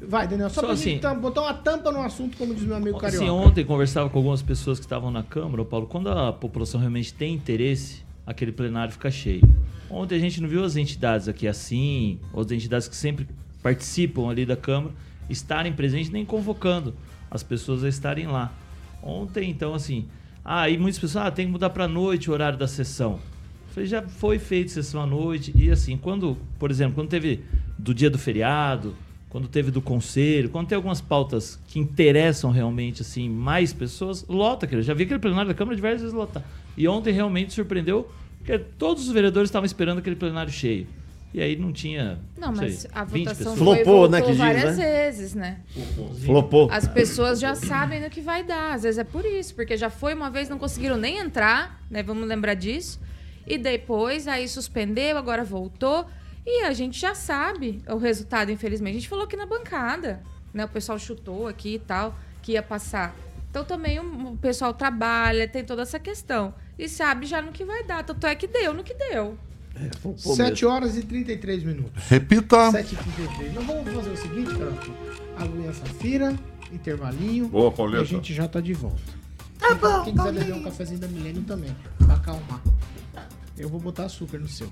Vai, Daniel, só, Só pra assim- gente botar uma tampa no assunto, como diz meu amigo Carioca. Assim, ontem conversava com algumas pessoas que estavam na Câmara, Paulo, quando a população realmente tem interesse, aquele plenário fica cheio. Ontem a gente não viu as entidades aqui assim, ou as entidades que sempre participam ali da Câmara, estarem presentes nem convocando as pessoas a estarem lá. Ontem, então, assim, ah, e muitas pessoas, ah, tem que mudar para noite o horário da sessão. Eu Falei, já foi feito sessão à noite, e assim, quando, por exemplo, quando teve do dia do feriado, quando teve do conselho, quando tem algumas pautas que interessam realmente assim mais pessoas, lota, querido. Já vi aquele plenário da Câmara diversas vezes lotar. E ontem realmente surpreendeu, porque todos os vereadores estavam esperando aquele plenário cheio. E aí não tinha. Não, sei, mas a 20 votação pessoas. foi Flopou, né, que diz, várias né? vezes, né? Flopou. As pessoas já sabem no que vai dar. Às vezes é por isso, porque já foi uma vez, não conseguiram nem entrar, né? Vamos lembrar disso. E depois, aí suspendeu, agora voltou. E a gente já sabe o resultado, infelizmente. A gente falou aqui na bancada, né? O pessoal chutou aqui e tal, que ia passar. Então também o pessoal trabalha, tem toda essa questão. E sabe já no que vai dar. Tanto é que deu no que deu. Pô, 7 horas e 33 minutos. Repita. 7 e 33. Nós vamos fazer o seguinte, Carol. Aguinha Safira, intervalinho. Boa, E Pauleta. a gente já tá de volta. Tá bom, Quem quiser beber um cafezinho da Milênio também, pra acalmar. Eu vou botar açúcar no seu.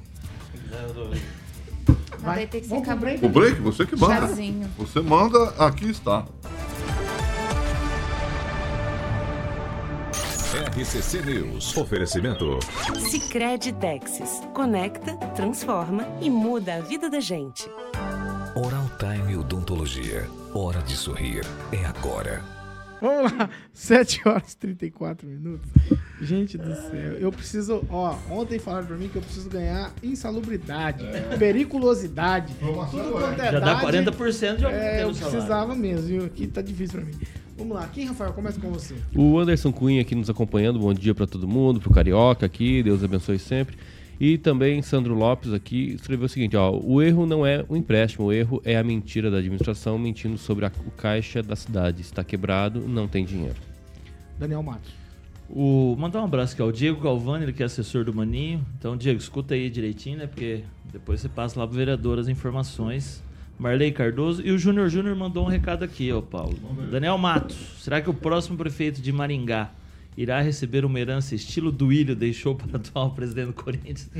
Mas vai ter que vamos ficar pro break? O break, você que manda. Chazinho. Você manda, aqui está. RCC News. Oferecimento. Sicredi Texas. Conecta, transforma e muda a vida da gente. Oral Time Odontologia. Hora de sorrir. É agora. Vamos lá, 7 horas e 34 minutos. Gente do céu, eu preciso. Ó, ontem falaram pra mim que eu preciso ganhar insalubridade, periculosidade. Tudo quanto é Já dá idade, 40% de algum É, eu precisava mesmo, viu? Aqui tá difícil pra mim. Vamos lá, quem, Rafael? Começa com você. O Anderson Cunha aqui nos acompanhando. Bom dia para todo mundo, pro Carioca aqui. Deus abençoe sempre. E também Sandro Lopes aqui escreveu o seguinte, ó, o erro não é o empréstimo, o erro é a mentira da administração mentindo sobre a- o caixa da cidade. Está quebrado, não tem dinheiro. Daniel Matos. O, mandar um abraço aqui ao Diego Galvani, ele que é assessor do Maninho. Então, Diego, escuta aí direitinho, né? Porque depois você passa lá pro vereador as informações. Marley Cardoso. E o Júnior Júnior mandou um recado aqui, ó, Paulo. Daniel Matos, será que o próximo prefeito de Maringá irá receber uma herança estilo Duílio deixou para o atual presidente do Corinthians?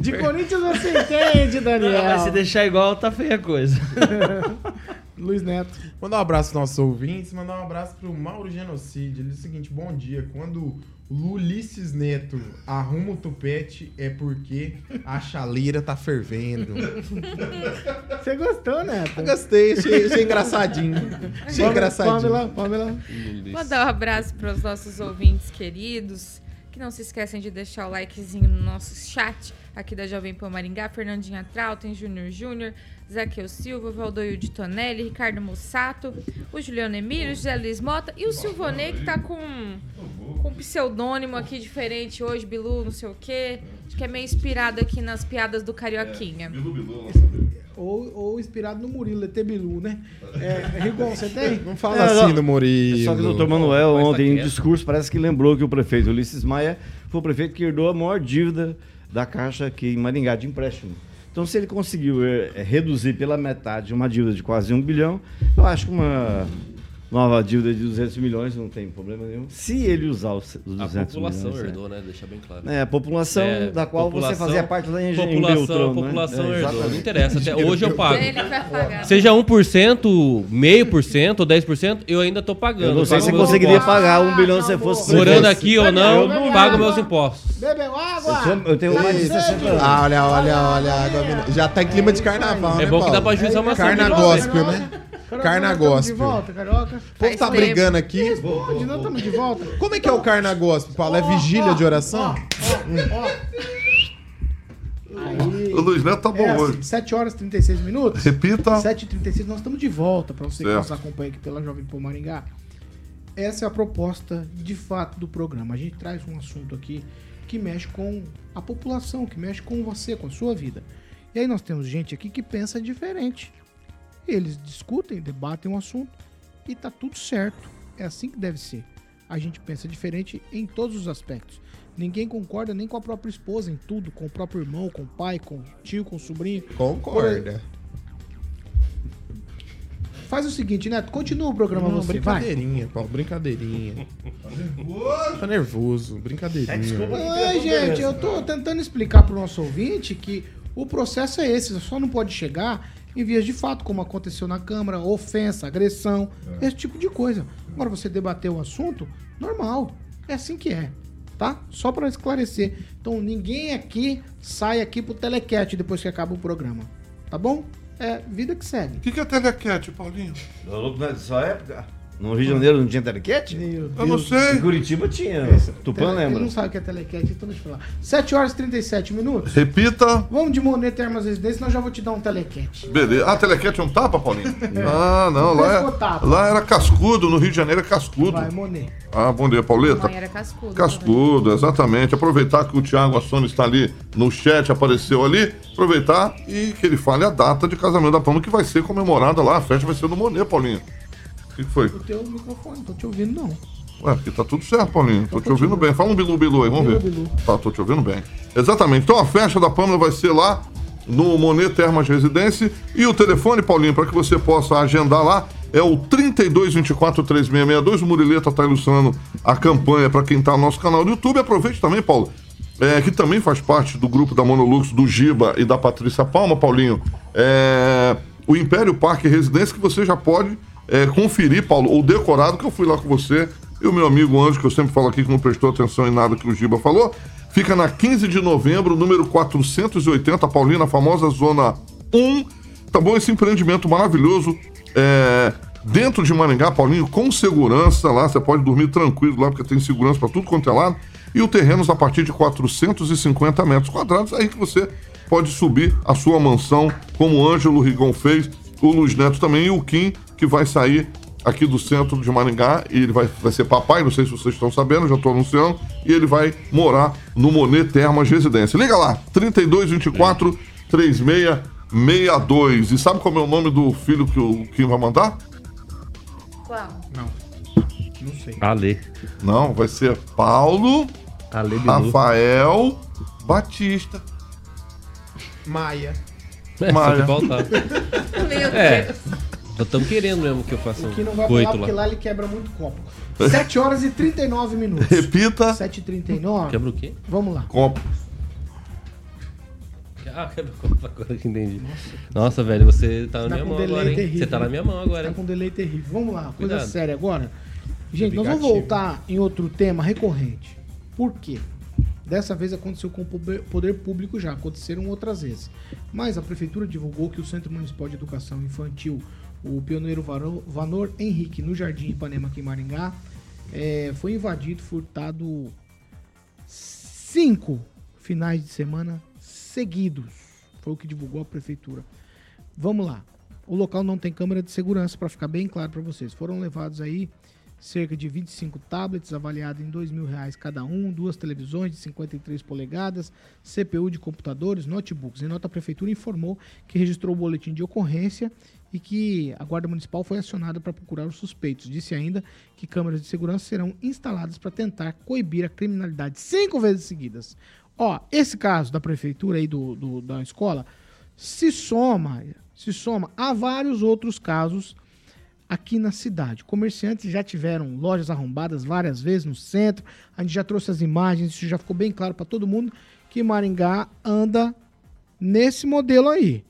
De Corinthians você entende, Daniel. Mas se deixar igual, tá feia a coisa. Luiz Neto. Mandar um abraço aos nossos ouvintes, mandar um abraço pro Mauro Genocídio. Ele diz o seguinte: bom dia. Quando o Ulisses Neto arruma o tupete, é porque a chaleira tá fervendo. Você gostou, Neto? Eu gostei, achei, achei engraçadinho. Achei engraçadinho. Pamela, Pamela. Mandar um abraço para os nossos ouvintes queridos. Que não se esquecem de deixar o likezinho no nosso chat aqui da Jovem Pan Maringá. Fernandinha Trautem, Júnior Júnior, Zaqueu Silva, Valdoio de Tonelli, Ricardo Mussato, o Juliano Emílio, José Luiz Mota e o Silvonei que tá com, com um pseudônimo aqui diferente hoje, Bilu, não sei o quê. Acho que é meio inspirado aqui nas piadas do Carioquinha. Ou, ou inspirado no Murilo, ET Bilu, né? É, Rigon, você tem? Não fala É, assim não. do Murilo. Só que o doutor Manuel, Mas tá ontem, em discurso, parece que lembrou que o prefeito Ulisses Maia foi o prefeito que herdou a maior dívida da Caixa aqui em Maringá de empréstimo. Então, se ele conseguiu eh, reduzir pela metade uma dívida de quase um bilhão, eu acho que uma nova dívida de 200 milhões não tem problema nenhum. Se ele usar os os 200 A população milhões. herdou, né? Deixa bem claro. É, a população É, da qual você população- fazia parte lá em, em população, Beltrão, né? população É, herdou. Não exatamente. interessa. Até hoje eu pago. Ele vai pagar. Seja 1%, meio por cento ou 10%, eu ainda tô pagando. Eu não sei se você conseguiria impostos. pagar um bilhão se você acabou. fosse Morando aqui ou não, Bebe pago água. meus impostos. Bebeu água? Eu, sou- eu tenho mais de 60 anos. Ah, olha, olha, olha. Já tá em clima de carnaval, É né, bom que dá Paulo? pra juizar uma Carna gospel, né? Carna Carioca, tamo De volta, Carioca. O povo tá brigando aqui. Responde, não estamos de volta. Como é que é o carna gospel, Paulo? É vigília ó, de oração? Ó, ó. Aí. O Luiz Neto tá bom É assim, hoje. 7 horas e 36 minutos. Repita. 7h36, nós estamos de volta para você que Certo. nos acompanha aqui pela Jovem Pan Maringá. Essa é a proposta de fato do programa. A gente traz um assunto aqui que mexe com a população, que mexe com você, com a sua vida. E aí nós temos gente aqui que pensa diferente. Eles discutem, debatem um assunto e tá tudo certo. É assim que deve ser. A gente pensa diferente em todos os aspectos. Ninguém concorda nem com a própria esposa em tudo, com o próprio irmão, com o pai, com o tio, com o sobrinho. Concorda. Faz o seguinte, Neto, continua o programa Não, você, vai. brincadeirinha, Paulo, brincadeirinha. Tá nervoso, brincadeirinha. Ai, gente, eu tô tentando explicar pro nosso ouvinte que o processo é esse, só não pode chegar em vias de fato, como aconteceu na Câmara, ofensa, agressão, esse tipo de coisa. Agora você debater o assunto, normal. É assim que é, tá? Só pra esclarecer. Então ninguém aqui sai aqui pro telecat depois que acaba o programa, tá bom? É vida que segue. O que, que é telecat, Paulinho? Na sua época, No Rio de Janeiro não tinha telequete? Meu Eu não Deus. sei. Em Curitiba tinha. Tupã Tele- Ele lembra. não sabe o que é telequete, então deixa eu falar. 7 horas e 37 minutos. Repita. Vamos de Monet Termas Residência, senão eu já vou te dar um telequete. Beleza. Ah, telequete é um tapa, Paulinho? Ah, não. Lá, é, lá era cascudo, no Rio de Janeiro é cascudo. Vai, Monet. Ah, bom dia, Pauleta. Mãe era cascudo. Cascudo, exatamente. Aproveitar que o Thiago Assone está ali no chat, apareceu ali. Aproveitar e que ele fale a data de casamento da Palma, que vai ser comemorada lá. A festa vai ser no Monet, Paulinho. O que que foi? O teu microfone, não tô te ouvindo não. Ué, porque tá tudo certo, Paulinho. Tô te ouvindo bem. Fala um bilu bilu aí, vamos ver. Bilu, bilu. Tá, tô te ouvindo bem. Exatamente. Então a festa da Pâmela vai ser lá no Monet Termas Residência. E o telefone, Paulinho, para que você possa agendar lá, é o 32243662. O Murileta tá ilustrando a campanha para quem tá no nosso canal do YouTube. Aproveite também, Paulo. é, que também faz parte do grupo da Monolux, do Giba e da Patrícia Palma, Paulinho. É, o Império Parque Residência, que você já pode é, conferir, Paulo, o decorado, que eu fui lá com você e o meu amigo Anjo, que eu sempre falo aqui que não prestou atenção em nada que o Giba falou, fica na 15 de novembro, número 480, Paulinho, na famosa Zona 1. Tá bom? Esse empreendimento maravilhoso. É, dentro de Maringá, Paulinho, com segurança lá, você pode dormir tranquilo lá, porque tem segurança para tudo quanto é lado. E o terrenos a partir de 450 metros quadrados, aí que você pode subir a sua mansão, como o Ângelo Rigon fez, o Luiz Neto também e o Kim, que vai sair aqui do centro de Maringá, e ele vai, vai ser papai, não sei se vocês estão sabendo, já estou anunciando, e ele vai morar no Monet Termas Residência. Liga lá, 3224 3662. E sabe qual é o nome do filho que o Kim vai mandar? Qual? Não. Não sei. Ale. Não, vai ser Paulo Ale. Rafael Batista. Maia. É, Maia. só que faltar. Meu É. Deus. Nós estamos querendo mesmo que eu faça um Que não vai falar coito porque lá. lá ele quebra muito copo. 7 horas e 39 minutos. Repita. 7 e 39 Quebra o quê? Vamos lá. Copo. Ah, quebra o copo agora que entendi. Nossa, velho, você tá na Tá minha com mão delay agora, hein? terrível. Você tá na minha mão agora, Tá hein? com delay terrível. Vamos lá, coisa Cuidado. séria agora. Gente, nós vamos voltar em outro tema recorrente. Por quê? Dessa vez aconteceu com o poder- público já, aconteceram outras vezes. Mas a prefeitura divulgou que o Centro Municipal de Educação Infantil, o pioneiro Vanor Henrique, no Jardim Ipanema, aqui em Maringá, eh, foi invadido, furtado cinco finais de semana seguidos. Foi o que divulgou a prefeitura. Vamos lá. O local não tem câmera de segurança, para ficar bem claro para vocês. Foram levados aí cerca de 25 tablets, avaliado em mil reais cada um, duas televisões de 53 polegadas, CPU de computadores, notebooks. Em nota, a prefeitura informou que registrou o boletim de ocorrência e que a Guarda Municipal foi acionada para procurar os suspeitos. Disse ainda que câmeras de segurança serão instaladas para tentar coibir a criminalidade cinco vezes seguidas. Ó, esse caso da prefeitura aí do, do- da escola se soma, se soma a vários outros casos aqui na cidade. Comerciantes já tiveram lojas arrombadas várias vezes no centro. A gente já trouxe as imagens, isso já ficou bem claro para todo mundo que Maringá anda nesse modelo aí,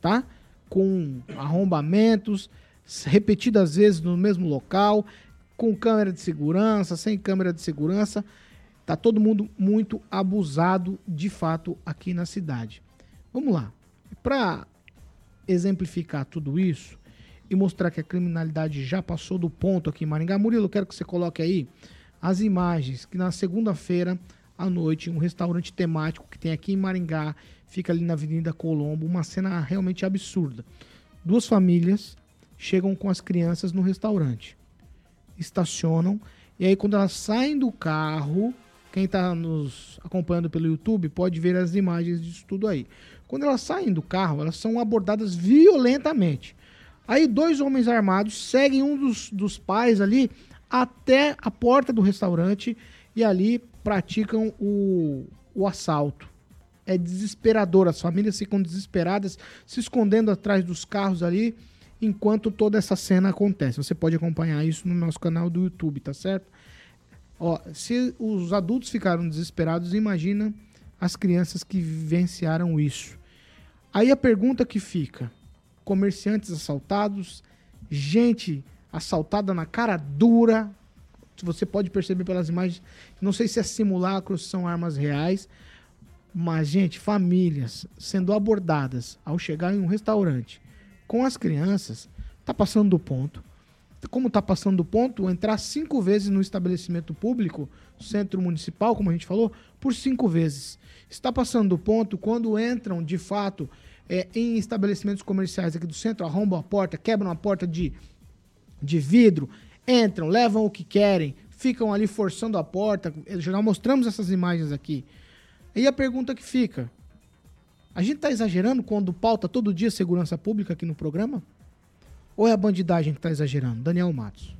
tá? Com arrombamentos repetidas vezes no mesmo local, com câmera de segurança, sem câmera de segurança. Tá todo mundo muito abusado de fato aqui na cidade. Vamos lá. Para exemplificar tudo isso e mostrar que a criminalidade já passou do ponto aqui em Maringá, Murilo, quero que você coloque aí as imagens que na segunda-feira à noite, um restaurante temático que tem aqui em Maringá, fica ali na Avenida Colombo, uma cena realmente absurda. Duas famílias chegam com as crianças no restaurante, estacionam, e aí quando elas saem do carro, quem está nos acompanhando pelo YouTube pode ver as imagens disso tudo aí. Quando elas saem do carro, elas são abordadas violentamente. Aí dois homens armados seguem um dos, dos pais ali até a porta do restaurante e ali praticam o, o assalto. É desesperador, as famílias ficam desesperadas, se escondendo atrás dos carros ali, enquanto toda essa cena acontece. Você pode acompanhar isso no nosso canal do YouTube, tá certo? Ó, se os adultos ficaram desesperados, imagina as crianças que vivenciaram isso. Aí a pergunta que fica: comerciantes assaltados, gente assaltada na cara dura. Você pode perceber pelas imagens, não sei se é simulacro se são armas reais, mas gente, famílias sendo abordadas ao chegar em um restaurante com as crianças, tá passando do ponto. como está passando do ponto, entrar cinco vezes no estabelecimento público, centro municipal, como a gente falou, por cinco vezes. Está passando do ponto quando entram, de fato, é, em estabelecimentos comerciais aqui do centro, arrombam a porta, quebram a porta de, de vidro, entram, levam o que querem, ficam ali forçando a porta. Já mostramos essas imagens aqui. E a pergunta que fica: a gente está exagerando quando pauta todo dia segurança pública aqui no programa? Ou é a bandidagem que está exagerando? Daniel Matos.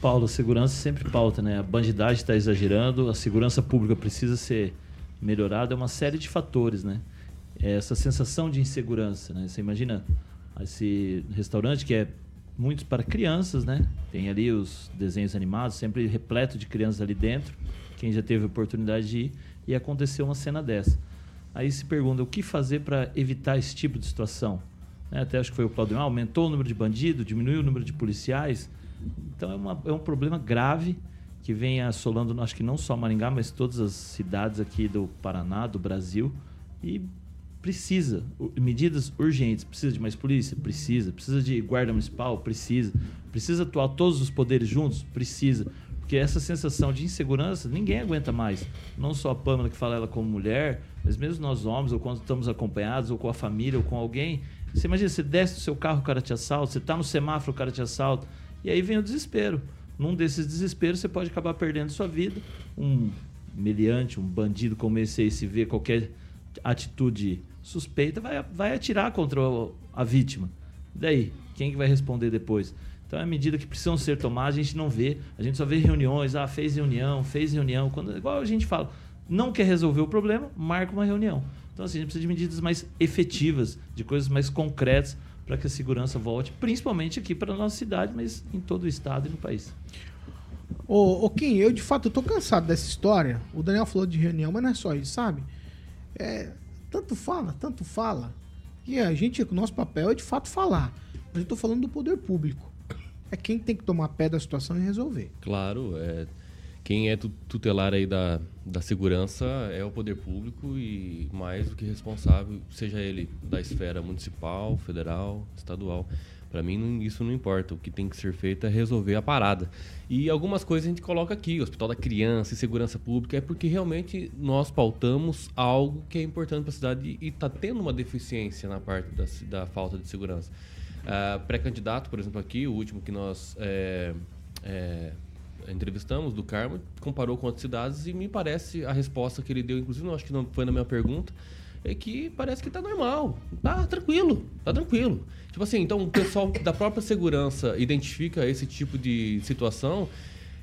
Paulo, a segurança sempre pauta, né? A bandidagem está exagerando, a segurança pública precisa ser melhorada, é uma série de fatores, né? É essa sensação de insegurança, né? Você imagina esse restaurante que é muito para crianças, né? Tem ali os desenhos animados, sempre repleto de crianças ali dentro. Quem já teve oportunidade de ir e aconteceu uma cena dessa. Aí se pergunta o que fazer para evitar esse tipo de situação. Né? Até acho que foi o Claudio, ah, aumentou o número de bandidos, diminuiu o número de policiais. Então é, uma, é um problema grave que vem assolando, acho que não só Maringá, mas todas as cidades aqui do Paraná, do Brasil. E precisa, medidas urgentes. Precisa de mais polícia? Precisa. Precisa de guarda municipal? Precisa. Precisa atuar todos os poderes juntos? Precisa. Porque essa sensação de insegurança ninguém aguenta mais. Não só a Pâmela que fala ela como mulher, mas mesmo nós homens, ou quando estamos acompanhados, ou com a família, ou com alguém. Você imagina, você desce do seu carro, o cara te assalta, você está no semáforo, o cara te assalta. E aí vem o desespero. Num desses desesperos, você pode acabar perdendo sua vida. Um meliante, um bandido como esse aí, se vê qualquer atitude suspeita, vai, vai atirar contra a vítima. Daí, quem que vai responder depois? Então é medida que precisam ser tomadas, a gente não vê, a gente só vê reuniões, ah, fez reunião, fez reunião. Quando, igual a gente fala, não quer resolver o problema, marca uma reunião. Então assim, a gente precisa de medidas mais efetivas, de coisas mais concretas para que a segurança volte, principalmente aqui para a nossa cidade, mas em todo o estado e no país. Ô, ô Kim, eu de fato tô cansado dessa história. O Daniel falou de reunião, mas não é só isso, sabe? É, tanto fala, tanto fala. E a gente, o nosso papel é de fato falar. Mas eu tô falando do poder público. É quem tem que tomar pé da situação e resolver. Claro, é, quem é tutelar aí da, da segurança é o poder público e mais do que responsável, seja ele da esfera municipal, federal, estadual. Para mim, isso não importa. O que tem que ser feito é resolver a parada. E algumas coisas a gente coloca aqui, Hospital da Criança e Segurança Pública, é porque realmente nós pautamos algo que é importante para a cidade e está tendo uma deficiência na parte da, da falta de segurança. Uh, Pré-candidato, por exemplo, aqui, o último que nós é, é, entrevistamos, do Carmo, comparou com outras cidades e me parece a resposta que ele deu, inclusive, não acho que não foi na minha pergunta, é que parece que tá normal, tá tranquilo, tá tranquilo. Tipo assim, então o pessoal da própria segurança identifica esse tipo de situação,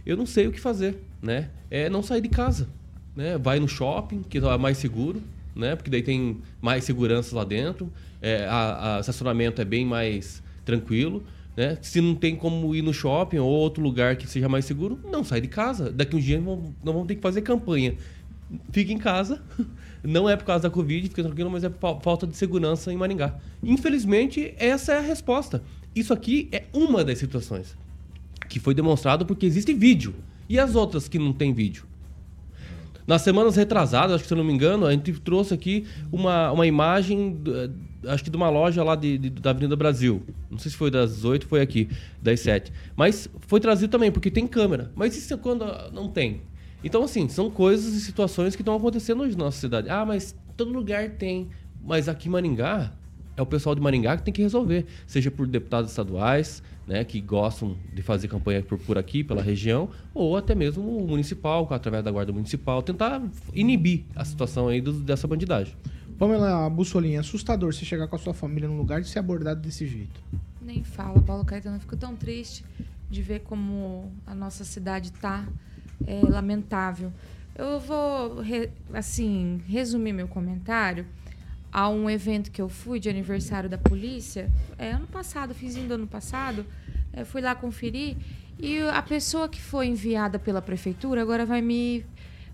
eu não sei o que fazer, né? É não sair de casa, né? Vai no shopping, que é mais seguro, né? Porque daí tem mais segurança lá dentro, é, a, a estacionamento é bem mais tranquilo. Né? Se não tem como ir no shopping ou outro lugar que seja mais seguro, não sai de casa. Daqui uns dias não vamos ter que fazer campanha. Fique em casa. Não é por causa da Covid, fica tranquilo, mas é por falta de segurança em Maringá. Infelizmente, essa é a resposta. Isso aqui é uma das situações que foi demonstrado porque existe vídeo. E as outras que não tem vídeo? Nas semanas retrasadas, acho que se eu não me engano, a gente trouxe aqui uma, uma imagem acho que de uma loja lá de, de, da Avenida Brasil. Não sei se foi das 8, foi aqui, das 7. Mas foi trazido também, porque tem câmera. Mas isso é quando não tem? Então, assim, são coisas e situações que estão acontecendo hoje na nossa cidade. Ah, mas todo lugar tem. Mas aqui em Maringá, é o pessoal de Maringá que tem que resolver. Seja por deputados estaduais, né, que gostam de fazer campanha por, por aqui, pela região, ou até mesmo o municipal, através da Guarda Municipal, tentar inibir a situação aí do, dessa bandidagem. Pamela Bussolinha, é assustador você chegar com a sua família num lugar e ser abordado desse jeito. Nem fala, Paulo Caetano. Eu fico tão triste de ver como a nossa cidade tá é, lamentável. Eu vou, re, assim, resumir meu comentário a um evento que eu fui de aniversário da polícia. É, ano passado, finzinho do ano passado, é, fui lá conferir e a pessoa que foi enviada pela prefeitura agora vai me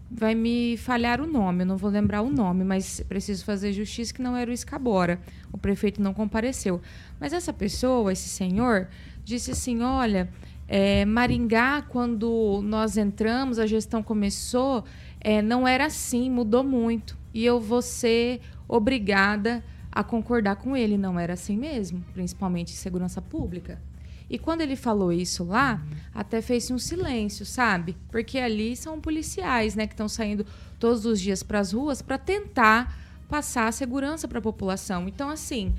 vai me falhar o nome, eu não vou lembrar o nome, mas preciso fazer justiça que não era o Escabora. O prefeito não compareceu. Mas essa pessoa, esse senhor, disse assim: olha, é, Maringá, quando nós entramos, a gestão começou, é, não era assim, mudou muito. E eu vou ser obrigada a concordar com ele. Não era assim mesmo, principalmente em segurança pública. E quando ele falou isso lá, até fez um silêncio, sabe? Porque ali são policiais, né, que estão saindo todos os dias para as ruas para tentar passar a segurança para a população. Então, assim,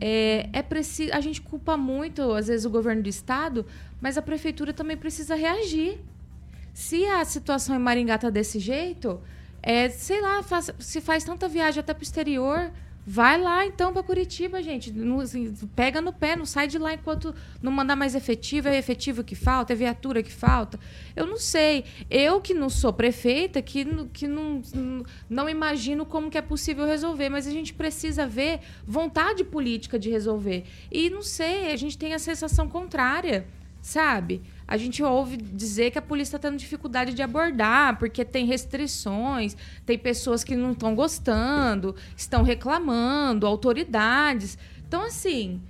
é, é preciso. A gente culpa muito, às vezes, o governo do estado, mas a prefeitura também precisa reagir. Se a situação em Maringá tá desse jeito, é, sei lá, faz- se faz tanta viagem até pro exterior, vai lá então para Curitiba, gente. Não, assim, pega no pé, não sai de lá enquanto não mandar mais efetivo, é efetivo que falta, é viatura que falta. Eu não sei. Eu que não sou prefeita, que, não- que não, não imagino como que é possível resolver, mas a gente precisa ver vontade política de resolver. E não sei, a gente tem a sensação contrária sabe? A gente ouve dizer que a polícia está tendo dificuldade de abordar, porque tem restrições, tem pessoas que não estão gostando, estão reclamando, autoridades. Então, assim,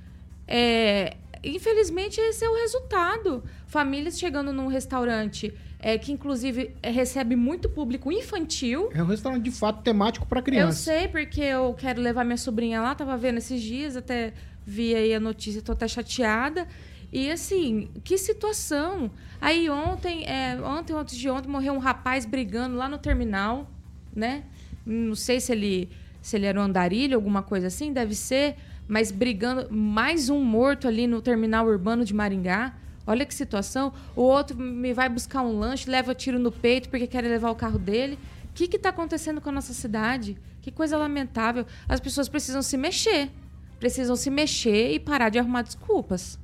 é, infelizmente esse é o resultado. Famílias chegando num restaurante é, que, inclusive, é, recebe muito público infantil. É um restaurante de fato temático para Eu criança. sei, porque eu quero levar minha sobrinha lá, tava vendo esses dias, até vi aí a notícia, tô até chateada. E assim, que situação. Aí ontem, é, ontem, antes de ontem, morreu um rapaz brigando lá no terminal, né? Não sei se ele, se ele era um andarilho, alguma coisa assim, deve ser, mas brigando, mais um morto ali no terminal urbano de Maringá. Olha que situação. O outro me vai buscar um lanche, leva tiro no peito porque quer levar o carro dele. O que está acontecendo com a nossa cidade? Que coisa lamentável. As pessoas precisam se mexer. Precisam se mexer e parar de arrumar desculpas.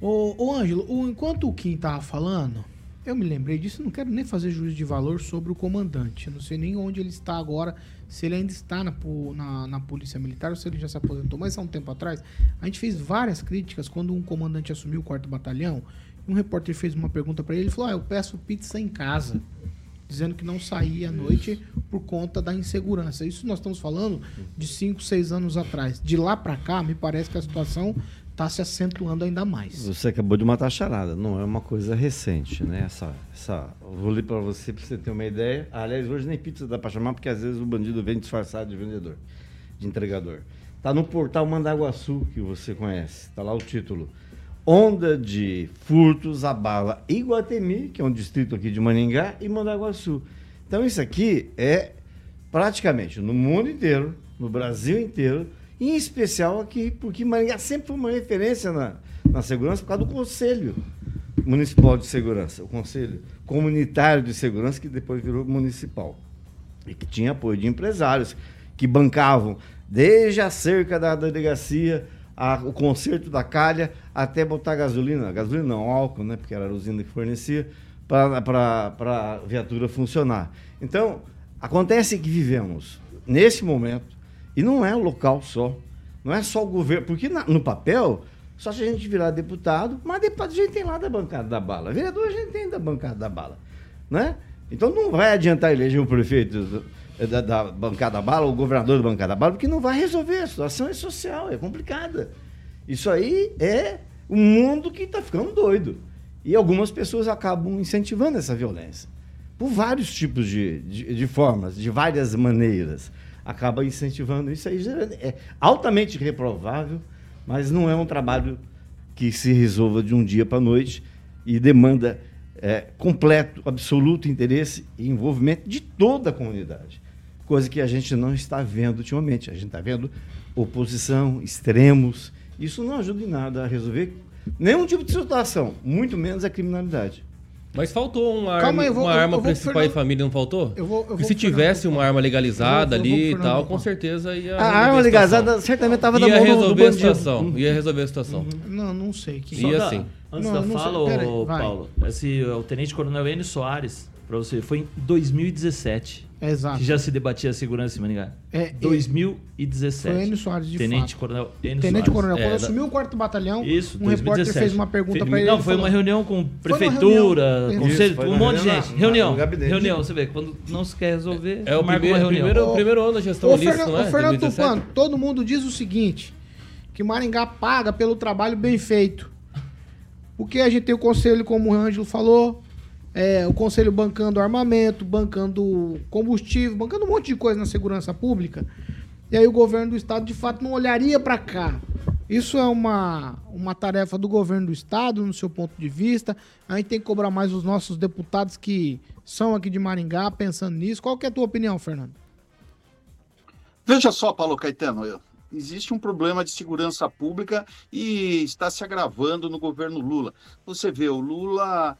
Ô, ô Ângelo, o- enquanto o Kim tava falando, eu me lembrei disso, não quero nem fazer juízo de valor sobre o comandante. Eu não sei nem onde ele está agora, se ele ainda está na, na, na Polícia Militar ou se ele já se aposentou. Mas há um tempo atrás, a gente fez várias críticas quando um comandante assumiu o quarto batalhão. Um repórter fez uma pergunta para ele, ele falou: Ah, eu peço pizza em casa. Dizendo que não saía à noite por conta da insegurança. Isso nós estamos falando de 5, 6 anos atrás. De lá para cá, me parece que a situação está se acentuando ainda mais. Você acabou de matar a charada, não é uma coisa recente, né? Essa, essa, vou ler para você para você ter uma ideia. Aliás, hoje nem pizza dá para chamar porque às vezes o bandido vem disfarçado de vendedor, de entregador. Tá no portal Mandaguaçu que você conhece, tá lá o título. Onda de furtos abala Iguatemi, que é um distrito aqui de Maningá, e Mandaguaçu. Então isso aqui é praticamente no mundo inteiro, no Brasil inteiro, em especial aqui, porque Maringá sempre foi uma referência na, na segurança por causa do Conselho Municipal de Segurança, o Conselho Comunitário de Segurança, que depois virou municipal. E que tinha apoio de empresários que bancavam desde a cerca da delegacia, a- o conserto da calha, até botar gasolina, gasolina não, álcool, né, porque era a usina que fornecia, para a viatura funcionar. Então, acontece que vivemos nesse momento, e não é o local só, não é só o governo, porque na- no papel, só se a gente virar deputado, mas deputado a gente tem lá da bancada da bala, vereador a gente tem da bancada da bala, né? Então não vai adiantar eleger o prefeito da, da bancada da bala, o governador da bancada da bala, porque não vai resolver, a situação é social, é complicada. Isso aí é um mundo que está ficando doido. E algumas pessoas acabam incentivando essa violência. Por vários tipos de, de, de formas, de várias maneiras. Acaba incentivando isso aí. É altamente reprovável, mas não é um trabalho que se resolva de um dia para a noite e demanda é, completo, absoluto interesse e envolvimento de toda a comunidade. Coisa que a gente não está vendo ultimamente. A gente está vendo oposição, extremos. Isso não ajuda em nada a resolver nenhum tipo de situação, muito menos a criminalidade. Mas faltou uma Calma arma, vou- uma eu- arma eu principal Fernando- em família, não faltou? Eu vou- eu Porque vou se Fernando tivesse uma arma legalizada Eu vou- eu vou ali e tal, com certeza ia. A resolver arma situação. legalizada certamente estava na Ia mão do- do resolver a situação. Ia resolver a situação. Não, não sei. Que... E assim. Antes Não, da fala, ô. Paulo, esse, o Tenente Coronel Enio Soares, pra você, foi em 2017 Exato. que já se debatia a segurança em Maringá. É, 2017. Foi Enio Soares, de Tenente fato. Coronel Enio Tenente Soares. Coronel, É, quando da- assumiu o quarto batalhão, Isso, um repórter 2017. fez uma pergunta para ele. Não, ele foi falou- uma reunião com prefeitura, reunião. conselho, Isso, um na monte de gente. na- Reunião. gabinete. Reunião, você vê, quando não se quer resolver, É o marca primeiro, uma reunião. primeiro, primeiro ano da gestão Ulisses, Fernan- não é? ô, Fernando 2017? Tupan, todo mundo diz o seguinte: que Maringá paga pelo trabalho bem feito. Porque a gente tem o conselho, como o Ângelo falou, é, o conselho bancando armamento, bancando combustível, bancando um monte de coisa na segurança pública. E aí o governo do estado, de fato, não olharia para cá Isso é uma, uma tarefa do governo do estado, no seu ponto de vista. A gente tem que cobrar mais os nossos deputados que são aqui de Maringá pensando nisso. Qual que é a tua opinião, Fernando? Veja só, Paulo Caetano, existe um problema de segurança pública e está se agravando no governo Lula. Você vê, o Lula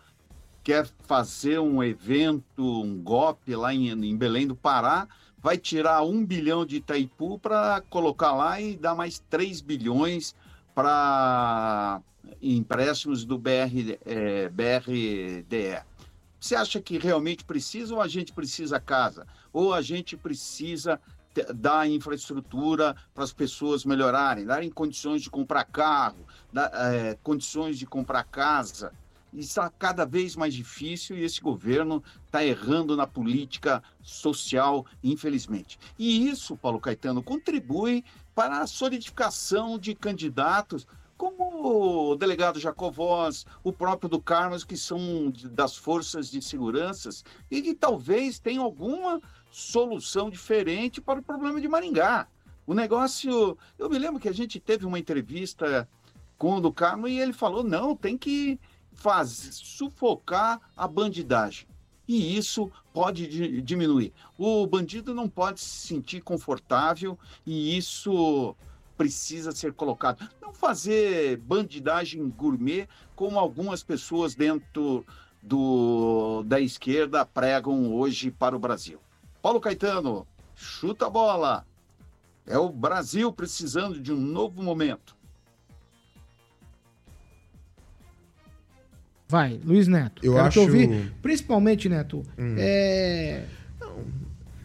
quer fazer um evento, um golpe lá em, em Belém do Pará, vai tirar um bilhão de Itaipu para colocar lá e dar mais 3 bilhões para empréstimos do BR, eh, BRDE. Você acha que realmente precisa ou a gente precisa casa? Ou a gente precisa dar infraestrutura para as pessoas melhorarem, darem condições de comprar carro, eh, condições de comprar casa? Está cada vez mais difícil e esse governo está errando na política social, infelizmente. E isso, Paulo Caetano, contribui para a solidificação de candidatos como o delegado Jacovós, o próprio do Carlos, que são das forças de seguranças e que talvez tenham alguma solução diferente para o problema de Maringá. O negócio. Eu me lembro que a gente teve uma entrevista com o do Carmo e ele falou: não, tem que fazer, sufocar a bandidagem. E isso pode di- diminuir. O bandido não pode se sentir confortável e isso precisa ser colocado. Não fazer bandidagem gourmet como algumas pessoas dentro do, da esquerda pregam hoje para o Brasil. Paulo Caetano, chuta a bola. É o Brasil precisando de um novo momento. Vai, Luiz Neto. Eu quero te acho- ouvir. Principalmente, Neto, Hum. é...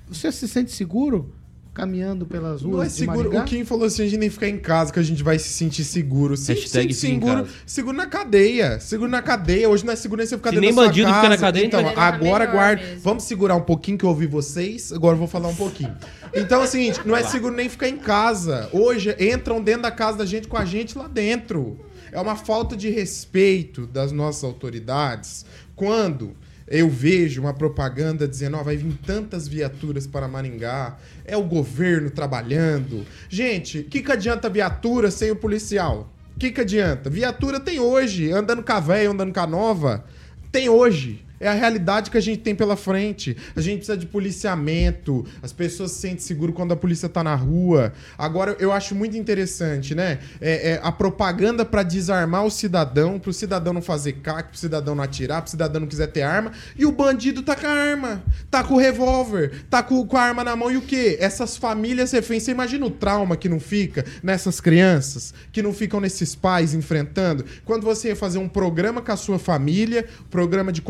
você se sente seguro caminhando pelas ruas Não é seguro. O Kim falou assim: a gente nem ficar em casa que a gente vai se sentir seguro. Se Hashtag em seguro, seguro na cadeia. Seguro na cadeia. Hoje não é seguro nem você ficar Se dentro nem da sua bandido casa. fica na cadeia, Então, então- agora Tá guarda. mesmo. Vamos segurar um pouquinho que eu ouvi vocês. Agora eu vou falar um pouquinho. Então é o seguinte: não é seguro nem ficar em casa. Hoje entram dentro da casa da gente com a gente lá dentro. É uma falta de respeito das nossas autoridades quando eu vejo uma propaganda dizendo, ó, vai vir tantas viaturas para Maringá, é o governo trabalhando. Gente, o que, que adianta viatura sem o policial? O que, que adianta? Viatura tem hoje, andando com a véia, andando com a nova. Tem hoje. É a realidade que a gente tem pela frente. A gente precisa de policiamento. As pessoas se sentem seguras quando a polícia tá na rua. Agora, eu acho muito interessante, né? É, é a propaganda para desarmar o cidadão, pro cidadão não fazer caco, pro cidadão não atirar, pro cidadão não quiser ter arma. E o bandido tá com a arma, tá com o revólver, tá com, com a arma na mão. E o quê? Essas famílias reféns. Você imagina o trauma que não fica nessas crianças, que não ficam nesses pais enfrentando? Quando você ia fazer um programa com a sua família, programa de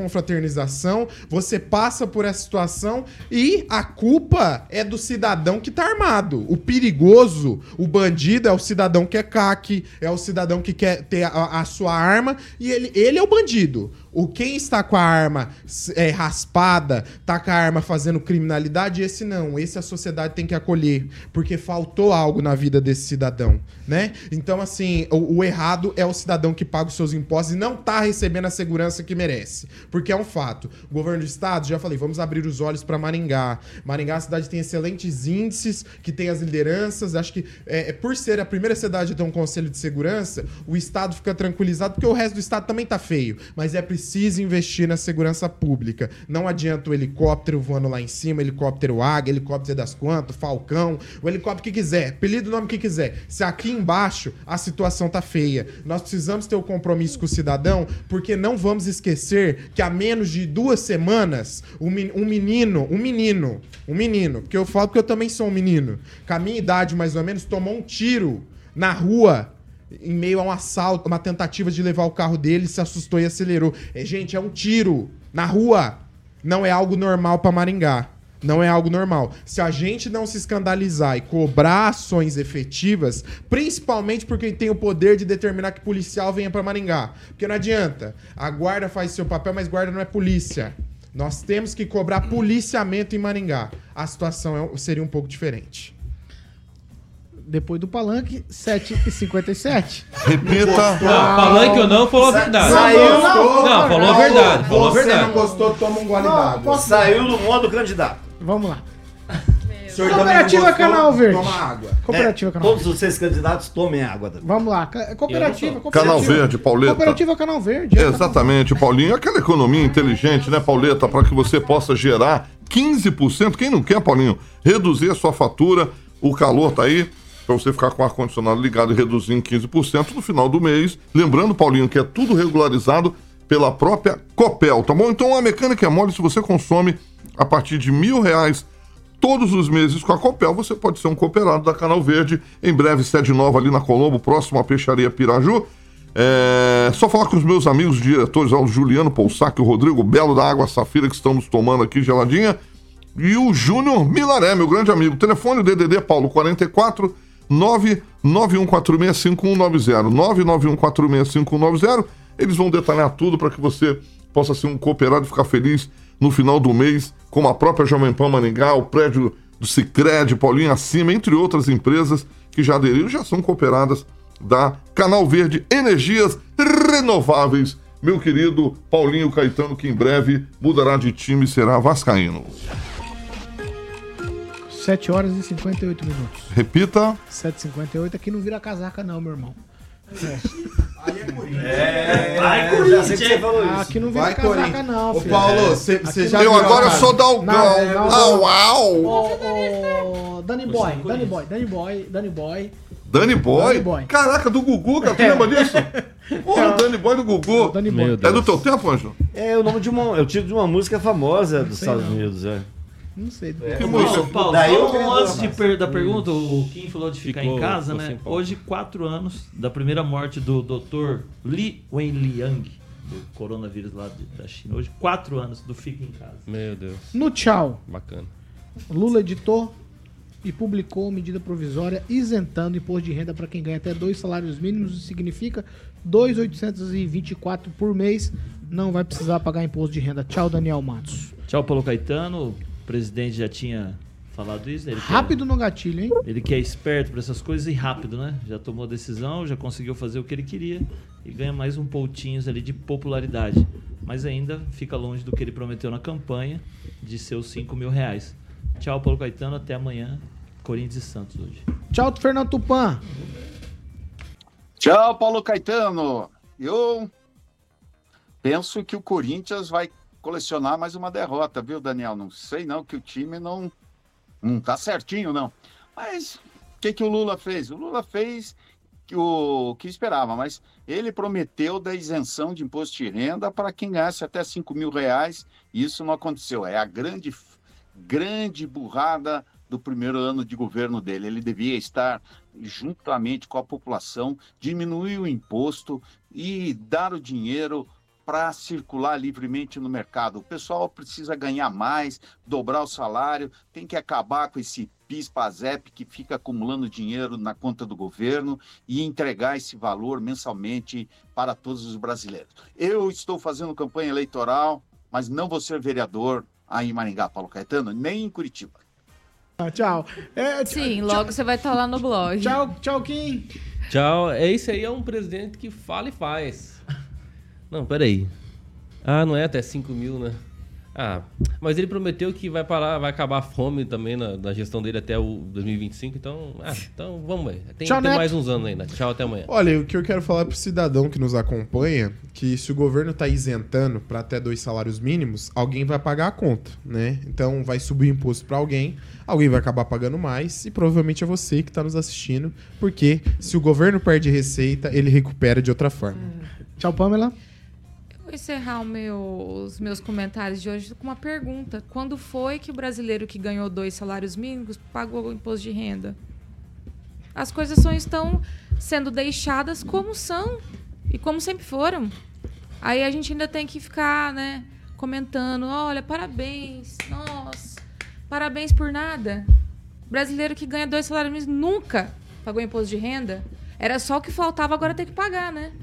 você passa por essa situação e a culpa é do cidadão que tá armado. O perigoso, o bandido é o cidadão que é caque, é o cidadão que quer ter a, a sua arma e ele, ele é o bandido. O quem está com a arma é, raspada, tá com a arma fazendo criminalidade, esse não. Esse a sociedade tem que acolher, porque faltou algo na vida desse cidadão, né? Então, assim, o, o errado é o cidadão que paga os seus impostos e não tá recebendo a segurança que merece. Porque é um fato. O governo do estado, já falei, vamos abrir os olhos para Maringá. Maringá, a cidade tem excelentes índices, que tem as lideranças. Acho que, é, é, por ser a primeira cidade a ter um conselho de segurança, o estado fica tranquilizado, porque o resto do estado também tá feio. Mas é preciso investir na segurança pública. Não adianta o helicóptero voando lá em cima, helicóptero águia, helicóptero das quantas, falcão, o helicóptero que quiser, apelido o nome que quiser. Se aqui embaixo a situação tá feia, nós precisamos ter o compromisso com o cidadão, porque não vamos esquecer que há menos de duas semanas, um um menino, um menino, um menino, porque eu falo que eu também sou um menino, com a minha idade mais ou menos, tomou um tiro na rua em meio a um assalto, uma tentativa de levar o carro dele, se assustou e acelerou. É, gente, é um tiro na rua. Não é algo normal pra Maringá. Não é algo normal. Se a gente não se escandalizar e cobrar ações efetivas, principalmente porque tem o poder de determinar que policial venha pra Maringá. Porque não adianta. A guarda faz seu papel, mas guarda não é polícia. Nós temos que cobrar policiamento em Maringá. A situação é- seria um pouco diferente. Depois do palanque, 7h57. Repita. Não, palanque ou não, falou a verdade. Saiu, não, falou a verdade. Falou a Você verdade. não gostou, toma um gole d'água. Saiu do modo candidato. Vamos lá. Cooperativa não gostou? Canal Verde. Toma água. Cooperativa É, Canal Todos Verde. vocês candidatos tomem água também. Vamos lá. ca- Cooperativa, cooperativa. Canal Verde, Pauleta. Cooperativa Canal Verde. é Exatamente, Paulinho. Aquela economia inteligente, né, Pauleta? Para que você possa gerar 15%. Quem não quer, Paulinho? Reduzir a sua fatura. O calor tá aí. Para você ficar com o ar-condicionado ligado e reduzir em 15% no final do mês. Lembrando, Paulinho, que é tudo regularizado pela própria Copel, tá bom? Então a mecânica é mole se você consome a partir de mil reais todos os meses com a Copel, você pode ser um cooperado da Canal Verde. Em breve, sede nova ali na Colombo, próximo à Peixaria Piraju. É, só falar com os meus amigos diretores, o Juliano Poussac, o Rodrigo Belo da Água Safira, que estamos tomando aqui geladinha, e o Júnior Milaré, meu grande amigo. Telefone DDD Paulo 44 991465190. 991465190. Eles vão detalhar tudo para que você possa ser um cooperado e ficar feliz no final do mês, como a própria Jovem Pan Maringá, o prédio do Cicred, Paulinho Acima, entre outras empresas que já aderiram, já são cooperadas da Canal Verde Energias Renováveis. Meu querido Paulinho Caetano, que em breve mudará de time e será vascaíno. 7 horas e 58 minutos. Repita. 7h58. Aqui não vira casaca, não, meu irmão. É, Vai, já Corinthians. sei que você falou isso. Aqui não vira Vai, casaca, Corinthians. não, Ô, filho. Paulo, você não- já Eu agora a sou. Dalgão. É, Au, au. Ô, ô, Danny Boy, Danny Boy, Danny Boy, Danny Boy. Danny Boy? Danny Boy. Caraca, do Gugu, cara, tu lembra disso? Porra, Danny Boy do Gugu. Danny Meu Boy. É do teu tempo, Ângelo? É o nome de uma. É o título de uma música famosa dos Estados não. Unidos, é. Não sei. Que Paulo? Paulo, Daí eu antes de per- da pergunta, o Kim falou de ficar Ficou- em casa, ficou né? Hoje, quatro anos da primeira morte do Dr. Li Wenliang, do coronavírus lá de- da China. Hoje, quatro anos do Fica em Casa. Meu Deus, No tchau, bacana. Lula editou e publicou medida provisória isentando imposto de renda para quem ganha até dois salários mínimos. Isso significa 2.824 por mês. Não vai precisar pagar imposto de renda. Tchau, Daniel Matos. Tchau, Paulo Caetano. O presidente já tinha falado isso. Ele quer- Rápido no gatilho, hein? Ele que é esperto para essas coisas e rápido, né? Já tomou decisão, já conseguiu fazer o que ele queria e ganha mais um pontinhos ali de popularidade. Mas ainda fica longe do que ele prometeu na campanha de seus 5 mil reais. Tchau, Paulo Caetano. Até amanhã. Corinthians e Santos hoje. Tchau, Fernando Tupan. Tchau, Paulo Caetano. Eu penso que o Corinthians vai colecionar mais uma derrota, viu, Daniel? Não sei não que o time não não tá certinho não. Mas o que que o Lula fez? O Lula fez o que esperava, mas ele prometeu da isenção de imposto de renda para quem ganhasse até 5 mil reais. E isso não aconteceu. É a grande grande burrada do primeiro ano de governo dele. Ele devia estar juntamente com a população, diminuir o imposto e dar o dinheiro para circular livremente no mercado. O pessoal precisa ganhar mais, dobrar o salário, tem que acabar com esse PIS, PASEP que fica acumulando dinheiro na conta do governo e entregar esse valor mensalmente para todos os brasileiros. Eu estou fazendo campanha eleitoral, mas não vou ser vereador aí em Maringá, Paulo Caetano, nem em Curitiba. Ah, Tchau. É, Sim, logo você vai estar lá no blog. Tchau, tchau, Kim. Tchau. É, esse aí é um presidente que fala e faz. Não, peraí. Ah, não é até 5 mil, né? Ah, mas ele prometeu que vai parar, vai acabar a fome também na, na gestão dele até o 2025, então, ah, então vamos ver. Tem, Tchau, tem mais uns anos ainda. Tchau, até amanhã. Olha, o que eu quero falar pro cidadão que nos acompanha, que se o governo tá isentando para até dois salários mínimos, alguém vai pagar a conta, né? Então vai subir o imposto para alguém, alguém vai acabar pagando mais e provavelmente é você que tá nos assistindo, porque se o governo perde receita, ele recupera de outra forma. Tchau, Pamela. Vou encerrar meu- os meus comentários de hoje com uma pergunta. Quando foi que o brasileiro que ganhou dois salários mínimos pagou o imposto de renda? As coisas só estão sendo deixadas como são e como sempre foram. Aí a gente ainda tem que ficar, né, comentando, olha, parabéns, nossa, parabéns por nada. Brasileiro que ganha dois salários mínimos nunca pagou imposto de renda. Era só o que faltava, agora tem que pagar, né?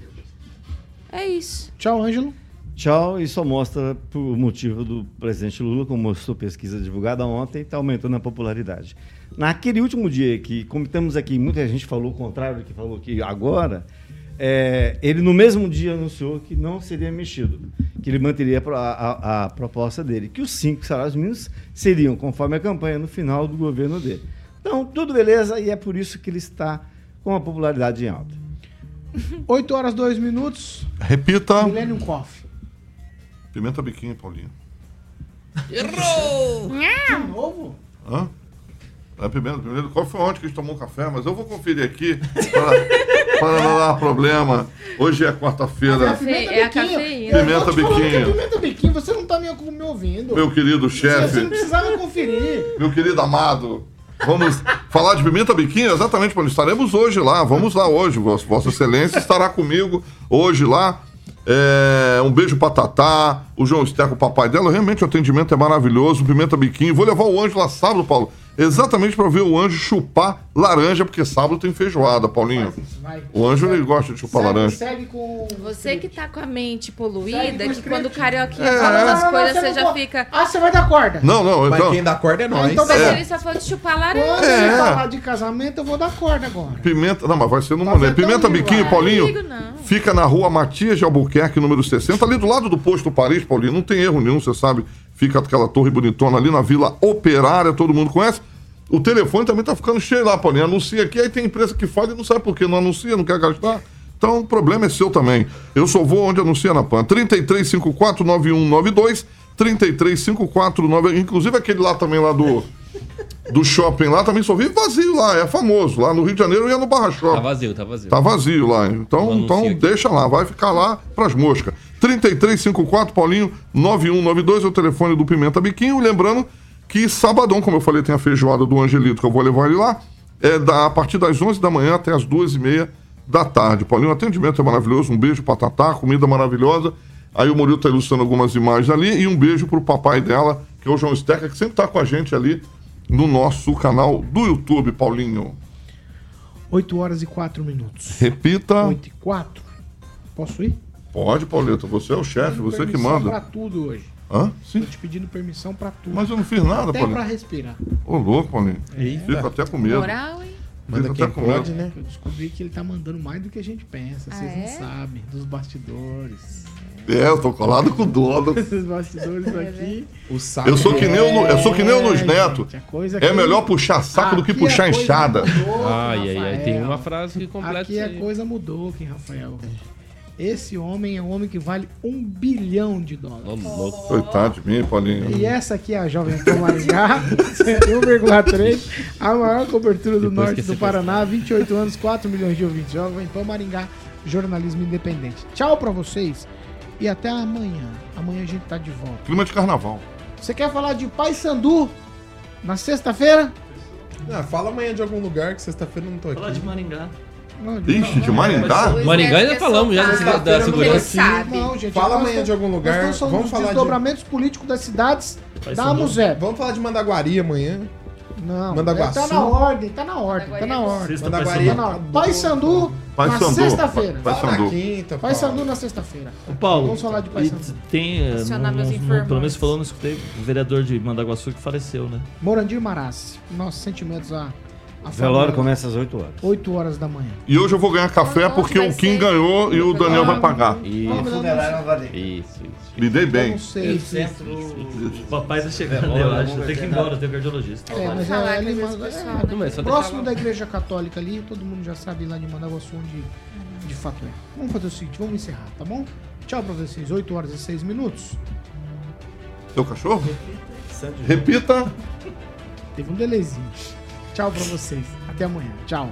É isso. Tchau, Ângelo. Tchau, e só mostra o motivo do presidente Lula, como mostrou pesquisa divulgada ontem, está aumentando a popularidade. Naquele último dia que comentamos aqui, muita gente falou o contrário do que falou que agora, é, ele no mesmo dia anunciou que não seria mexido. que ele manteria a- a- a proposta dele, que os cinco salários mínimos seriam conforme a campanha no final do governo dele. Então, tudo beleza e é por isso que ele está com a popularidade em alta. 8 horas 2 minutos. Repita. Millennium Coffee. Pimenta biquinho, Paulinho. Errou! De novo? Hã? É pimenta, pimenta. Qual foi ontem que a gente tomou um café? Mas eu vou conferir aqui para, para não dar problema. Hoje é quarta-feira. Pimenta É a biquinho. cafeína. Pimenta é biquinho. Pimenta biquinho, você não tá me, me ouvindo. Meu querido Você não chefe, precisava conferir. meu querido amado. Vamos falar de pimenta biquinho? Exatamente, Paulinho. Estaremos hoje lá. Vamos lá hoje. Vossa Excelência estará comigo hoje lá. É, um beijo pra Tatá, o João Esteco, o papai dela. Realmente o atendimento é maravilhoso. Pimenta biquinho. Vou levar o anjo lá sábado, Paulo. Exatamente pra ver o anjo chupar laranja, porque sábado tem feijoada, Paulinho. Vai. O anjo ele gosta de chupar Segue, laranja. segue com. Você que tá com a mente poluída, que quando o carioquinha É. fala umas não, coisas, você você não já fica. Ah, você vai dar corda. Não, não, Mas então. quem dá corda é nós. então Mas É. ele só foi chupar Quando laranja. você É. falar de casamento, eu vou dar corda agora. Pimenta, não, mas vai ser no Mas momento. Pimenta biquinho, vai. Paulinho. Não ligo, não. Fica na rua Matias de Albuquerque, número 60, ali do lado do posto Paris, Paulinho. Não tem erro nenhum, você sabe. Fica aquela torre bonitona ali na Vila Operária, todo mundo conhece. O telefone também tá ficando cheio lá, Paulinho. Anuncia aqui, aí tem empresa que fala e não sabe por que não anuncia, não quer gastar. Então o problema é seu também. Eu só vou onde anuncia na PAN. 33549192, 335491. Inclusive aquele lá também, lá do, do shopping lá, também só vive vazio lá, é famoso. Lá no Rio de Janeiro ia no Barra Shopping. Tá vazio, tá vazio. Tá vazio lá. Então, então aqui. deixa lá, vai ficar lá pras moscas. 3354 Paulinho 9192 é o telefone do Pimenta Biquinho. Lembrando que sabadão, como eu falei, tem a feijoada do Angelito, que eu vou levar ele lá. É da, a partir das 11 da manhã até as 2h30 da tarde. Paulinho, o atendimento é maravilhoso. Um beijo pra Tatá, comida maravilhosa. Aí o Murilo tá ilustrando algumas imagens ali. E um beijo pro papai dela, que é o João Stecker, que sempre tá com a gente ali no nosso canal do YouTube, Paulinho. 8 horas e 4 minutos. Repita. 8 e 4. Posso ir? Pode, Pauleta, você é o chefe, você que Permissão manda. pra tudo hoje. Hã? Sim. Tô te pedindo permissão pra tudo. Mas eu não fiz nada, Até Paulinho. pra respirar. Ô, louco, Paulinho. Eita. Fico até com medo. Moral, hein? Manda Fico quem até com pode, medo. né? Eu descobri que ele tá mandando mais do que a gente pensa. Vocês Ah, não é? sabem. Dos bastidores. É, eu tô colado com o dono. Esses bastidores aqui. O saco Eu sou que nem o, eu sou que nem o É, Neto. gente, a coisa É melhor puxar saco do que puxar enxada. mudou, Ai, ai, ai. Tem uma frase que completa Aqui a aí. coisa mudou, Kim Rafael. Esse homem é um homem que vale um bilhão de dólares. louco. Coitado de mim, Paulinho. E essa aqui é a Jovem Pan Maringá, 1,3, a maior cobertura do Depois norte do Paraná, 28 anos, 4 milhões de ouvintes. Jovem Pan Maringá, jornalismo independente. Tchau pra vocês e até amanhã. Amanhã a gente tá de volta. Clima de carnaval. Você quer falar de Pai Sandu na sexta-feira? Ah, fala amanhã de algum lugar que sexta-feira eu não tô aqui. Falar de Maringá. Não, Ixi, de Maringá? Pois Maringá é, ainda porque falamos já da, da segurança. Não, gente, Fala amanhã estamos- de algum lugar. Nós estamos falando Vamos dos falar de- desdobramentos políticos das cidades Vai da. Musep. Vamos falar de Mandaguari amanhã. Não, Mandaguaçu. tá na ordem, tá na ordem, tá na ordem. Sexta Mandaguari. Tá na ordem. Pai Sandu Pai na sexta-feira. Pai Sandu. na quinta, Pai. Sandu na sexta-feira. Ô, Paulo, Vamos falar de Pai Sandu. tem. eh, não- pelo menos falou, não escutei. O vereador de Mandaguaçu que faleceu, né? Morandir Marassi. Nossos sentimentos a, a O velório família. começa às 8 horas. 8 horas da manhã. E hoje eu vou ganhar café Onde porque o Kim ser? ganhou e o Daniel vai pagar. Isso, isso, isso. Me dei Eu bem. não sei. se- O papai tá chegando, eu acho. Tem que ir embora, tem o cardiologista. É, mas é, ali, mas- é, né? Mas próximo da igreja católica ali, todo mundo já sabe lá de Mandaguaçu onde de fato é. Vamos fazer o seguinte, vamos encerrar, tá bom? Tchau pra vocês, 8 horas e 6 minutos. Seu cachorro? Repita. Teve um delezinho. Tchau pra vocês. Até amanhã. Tchau.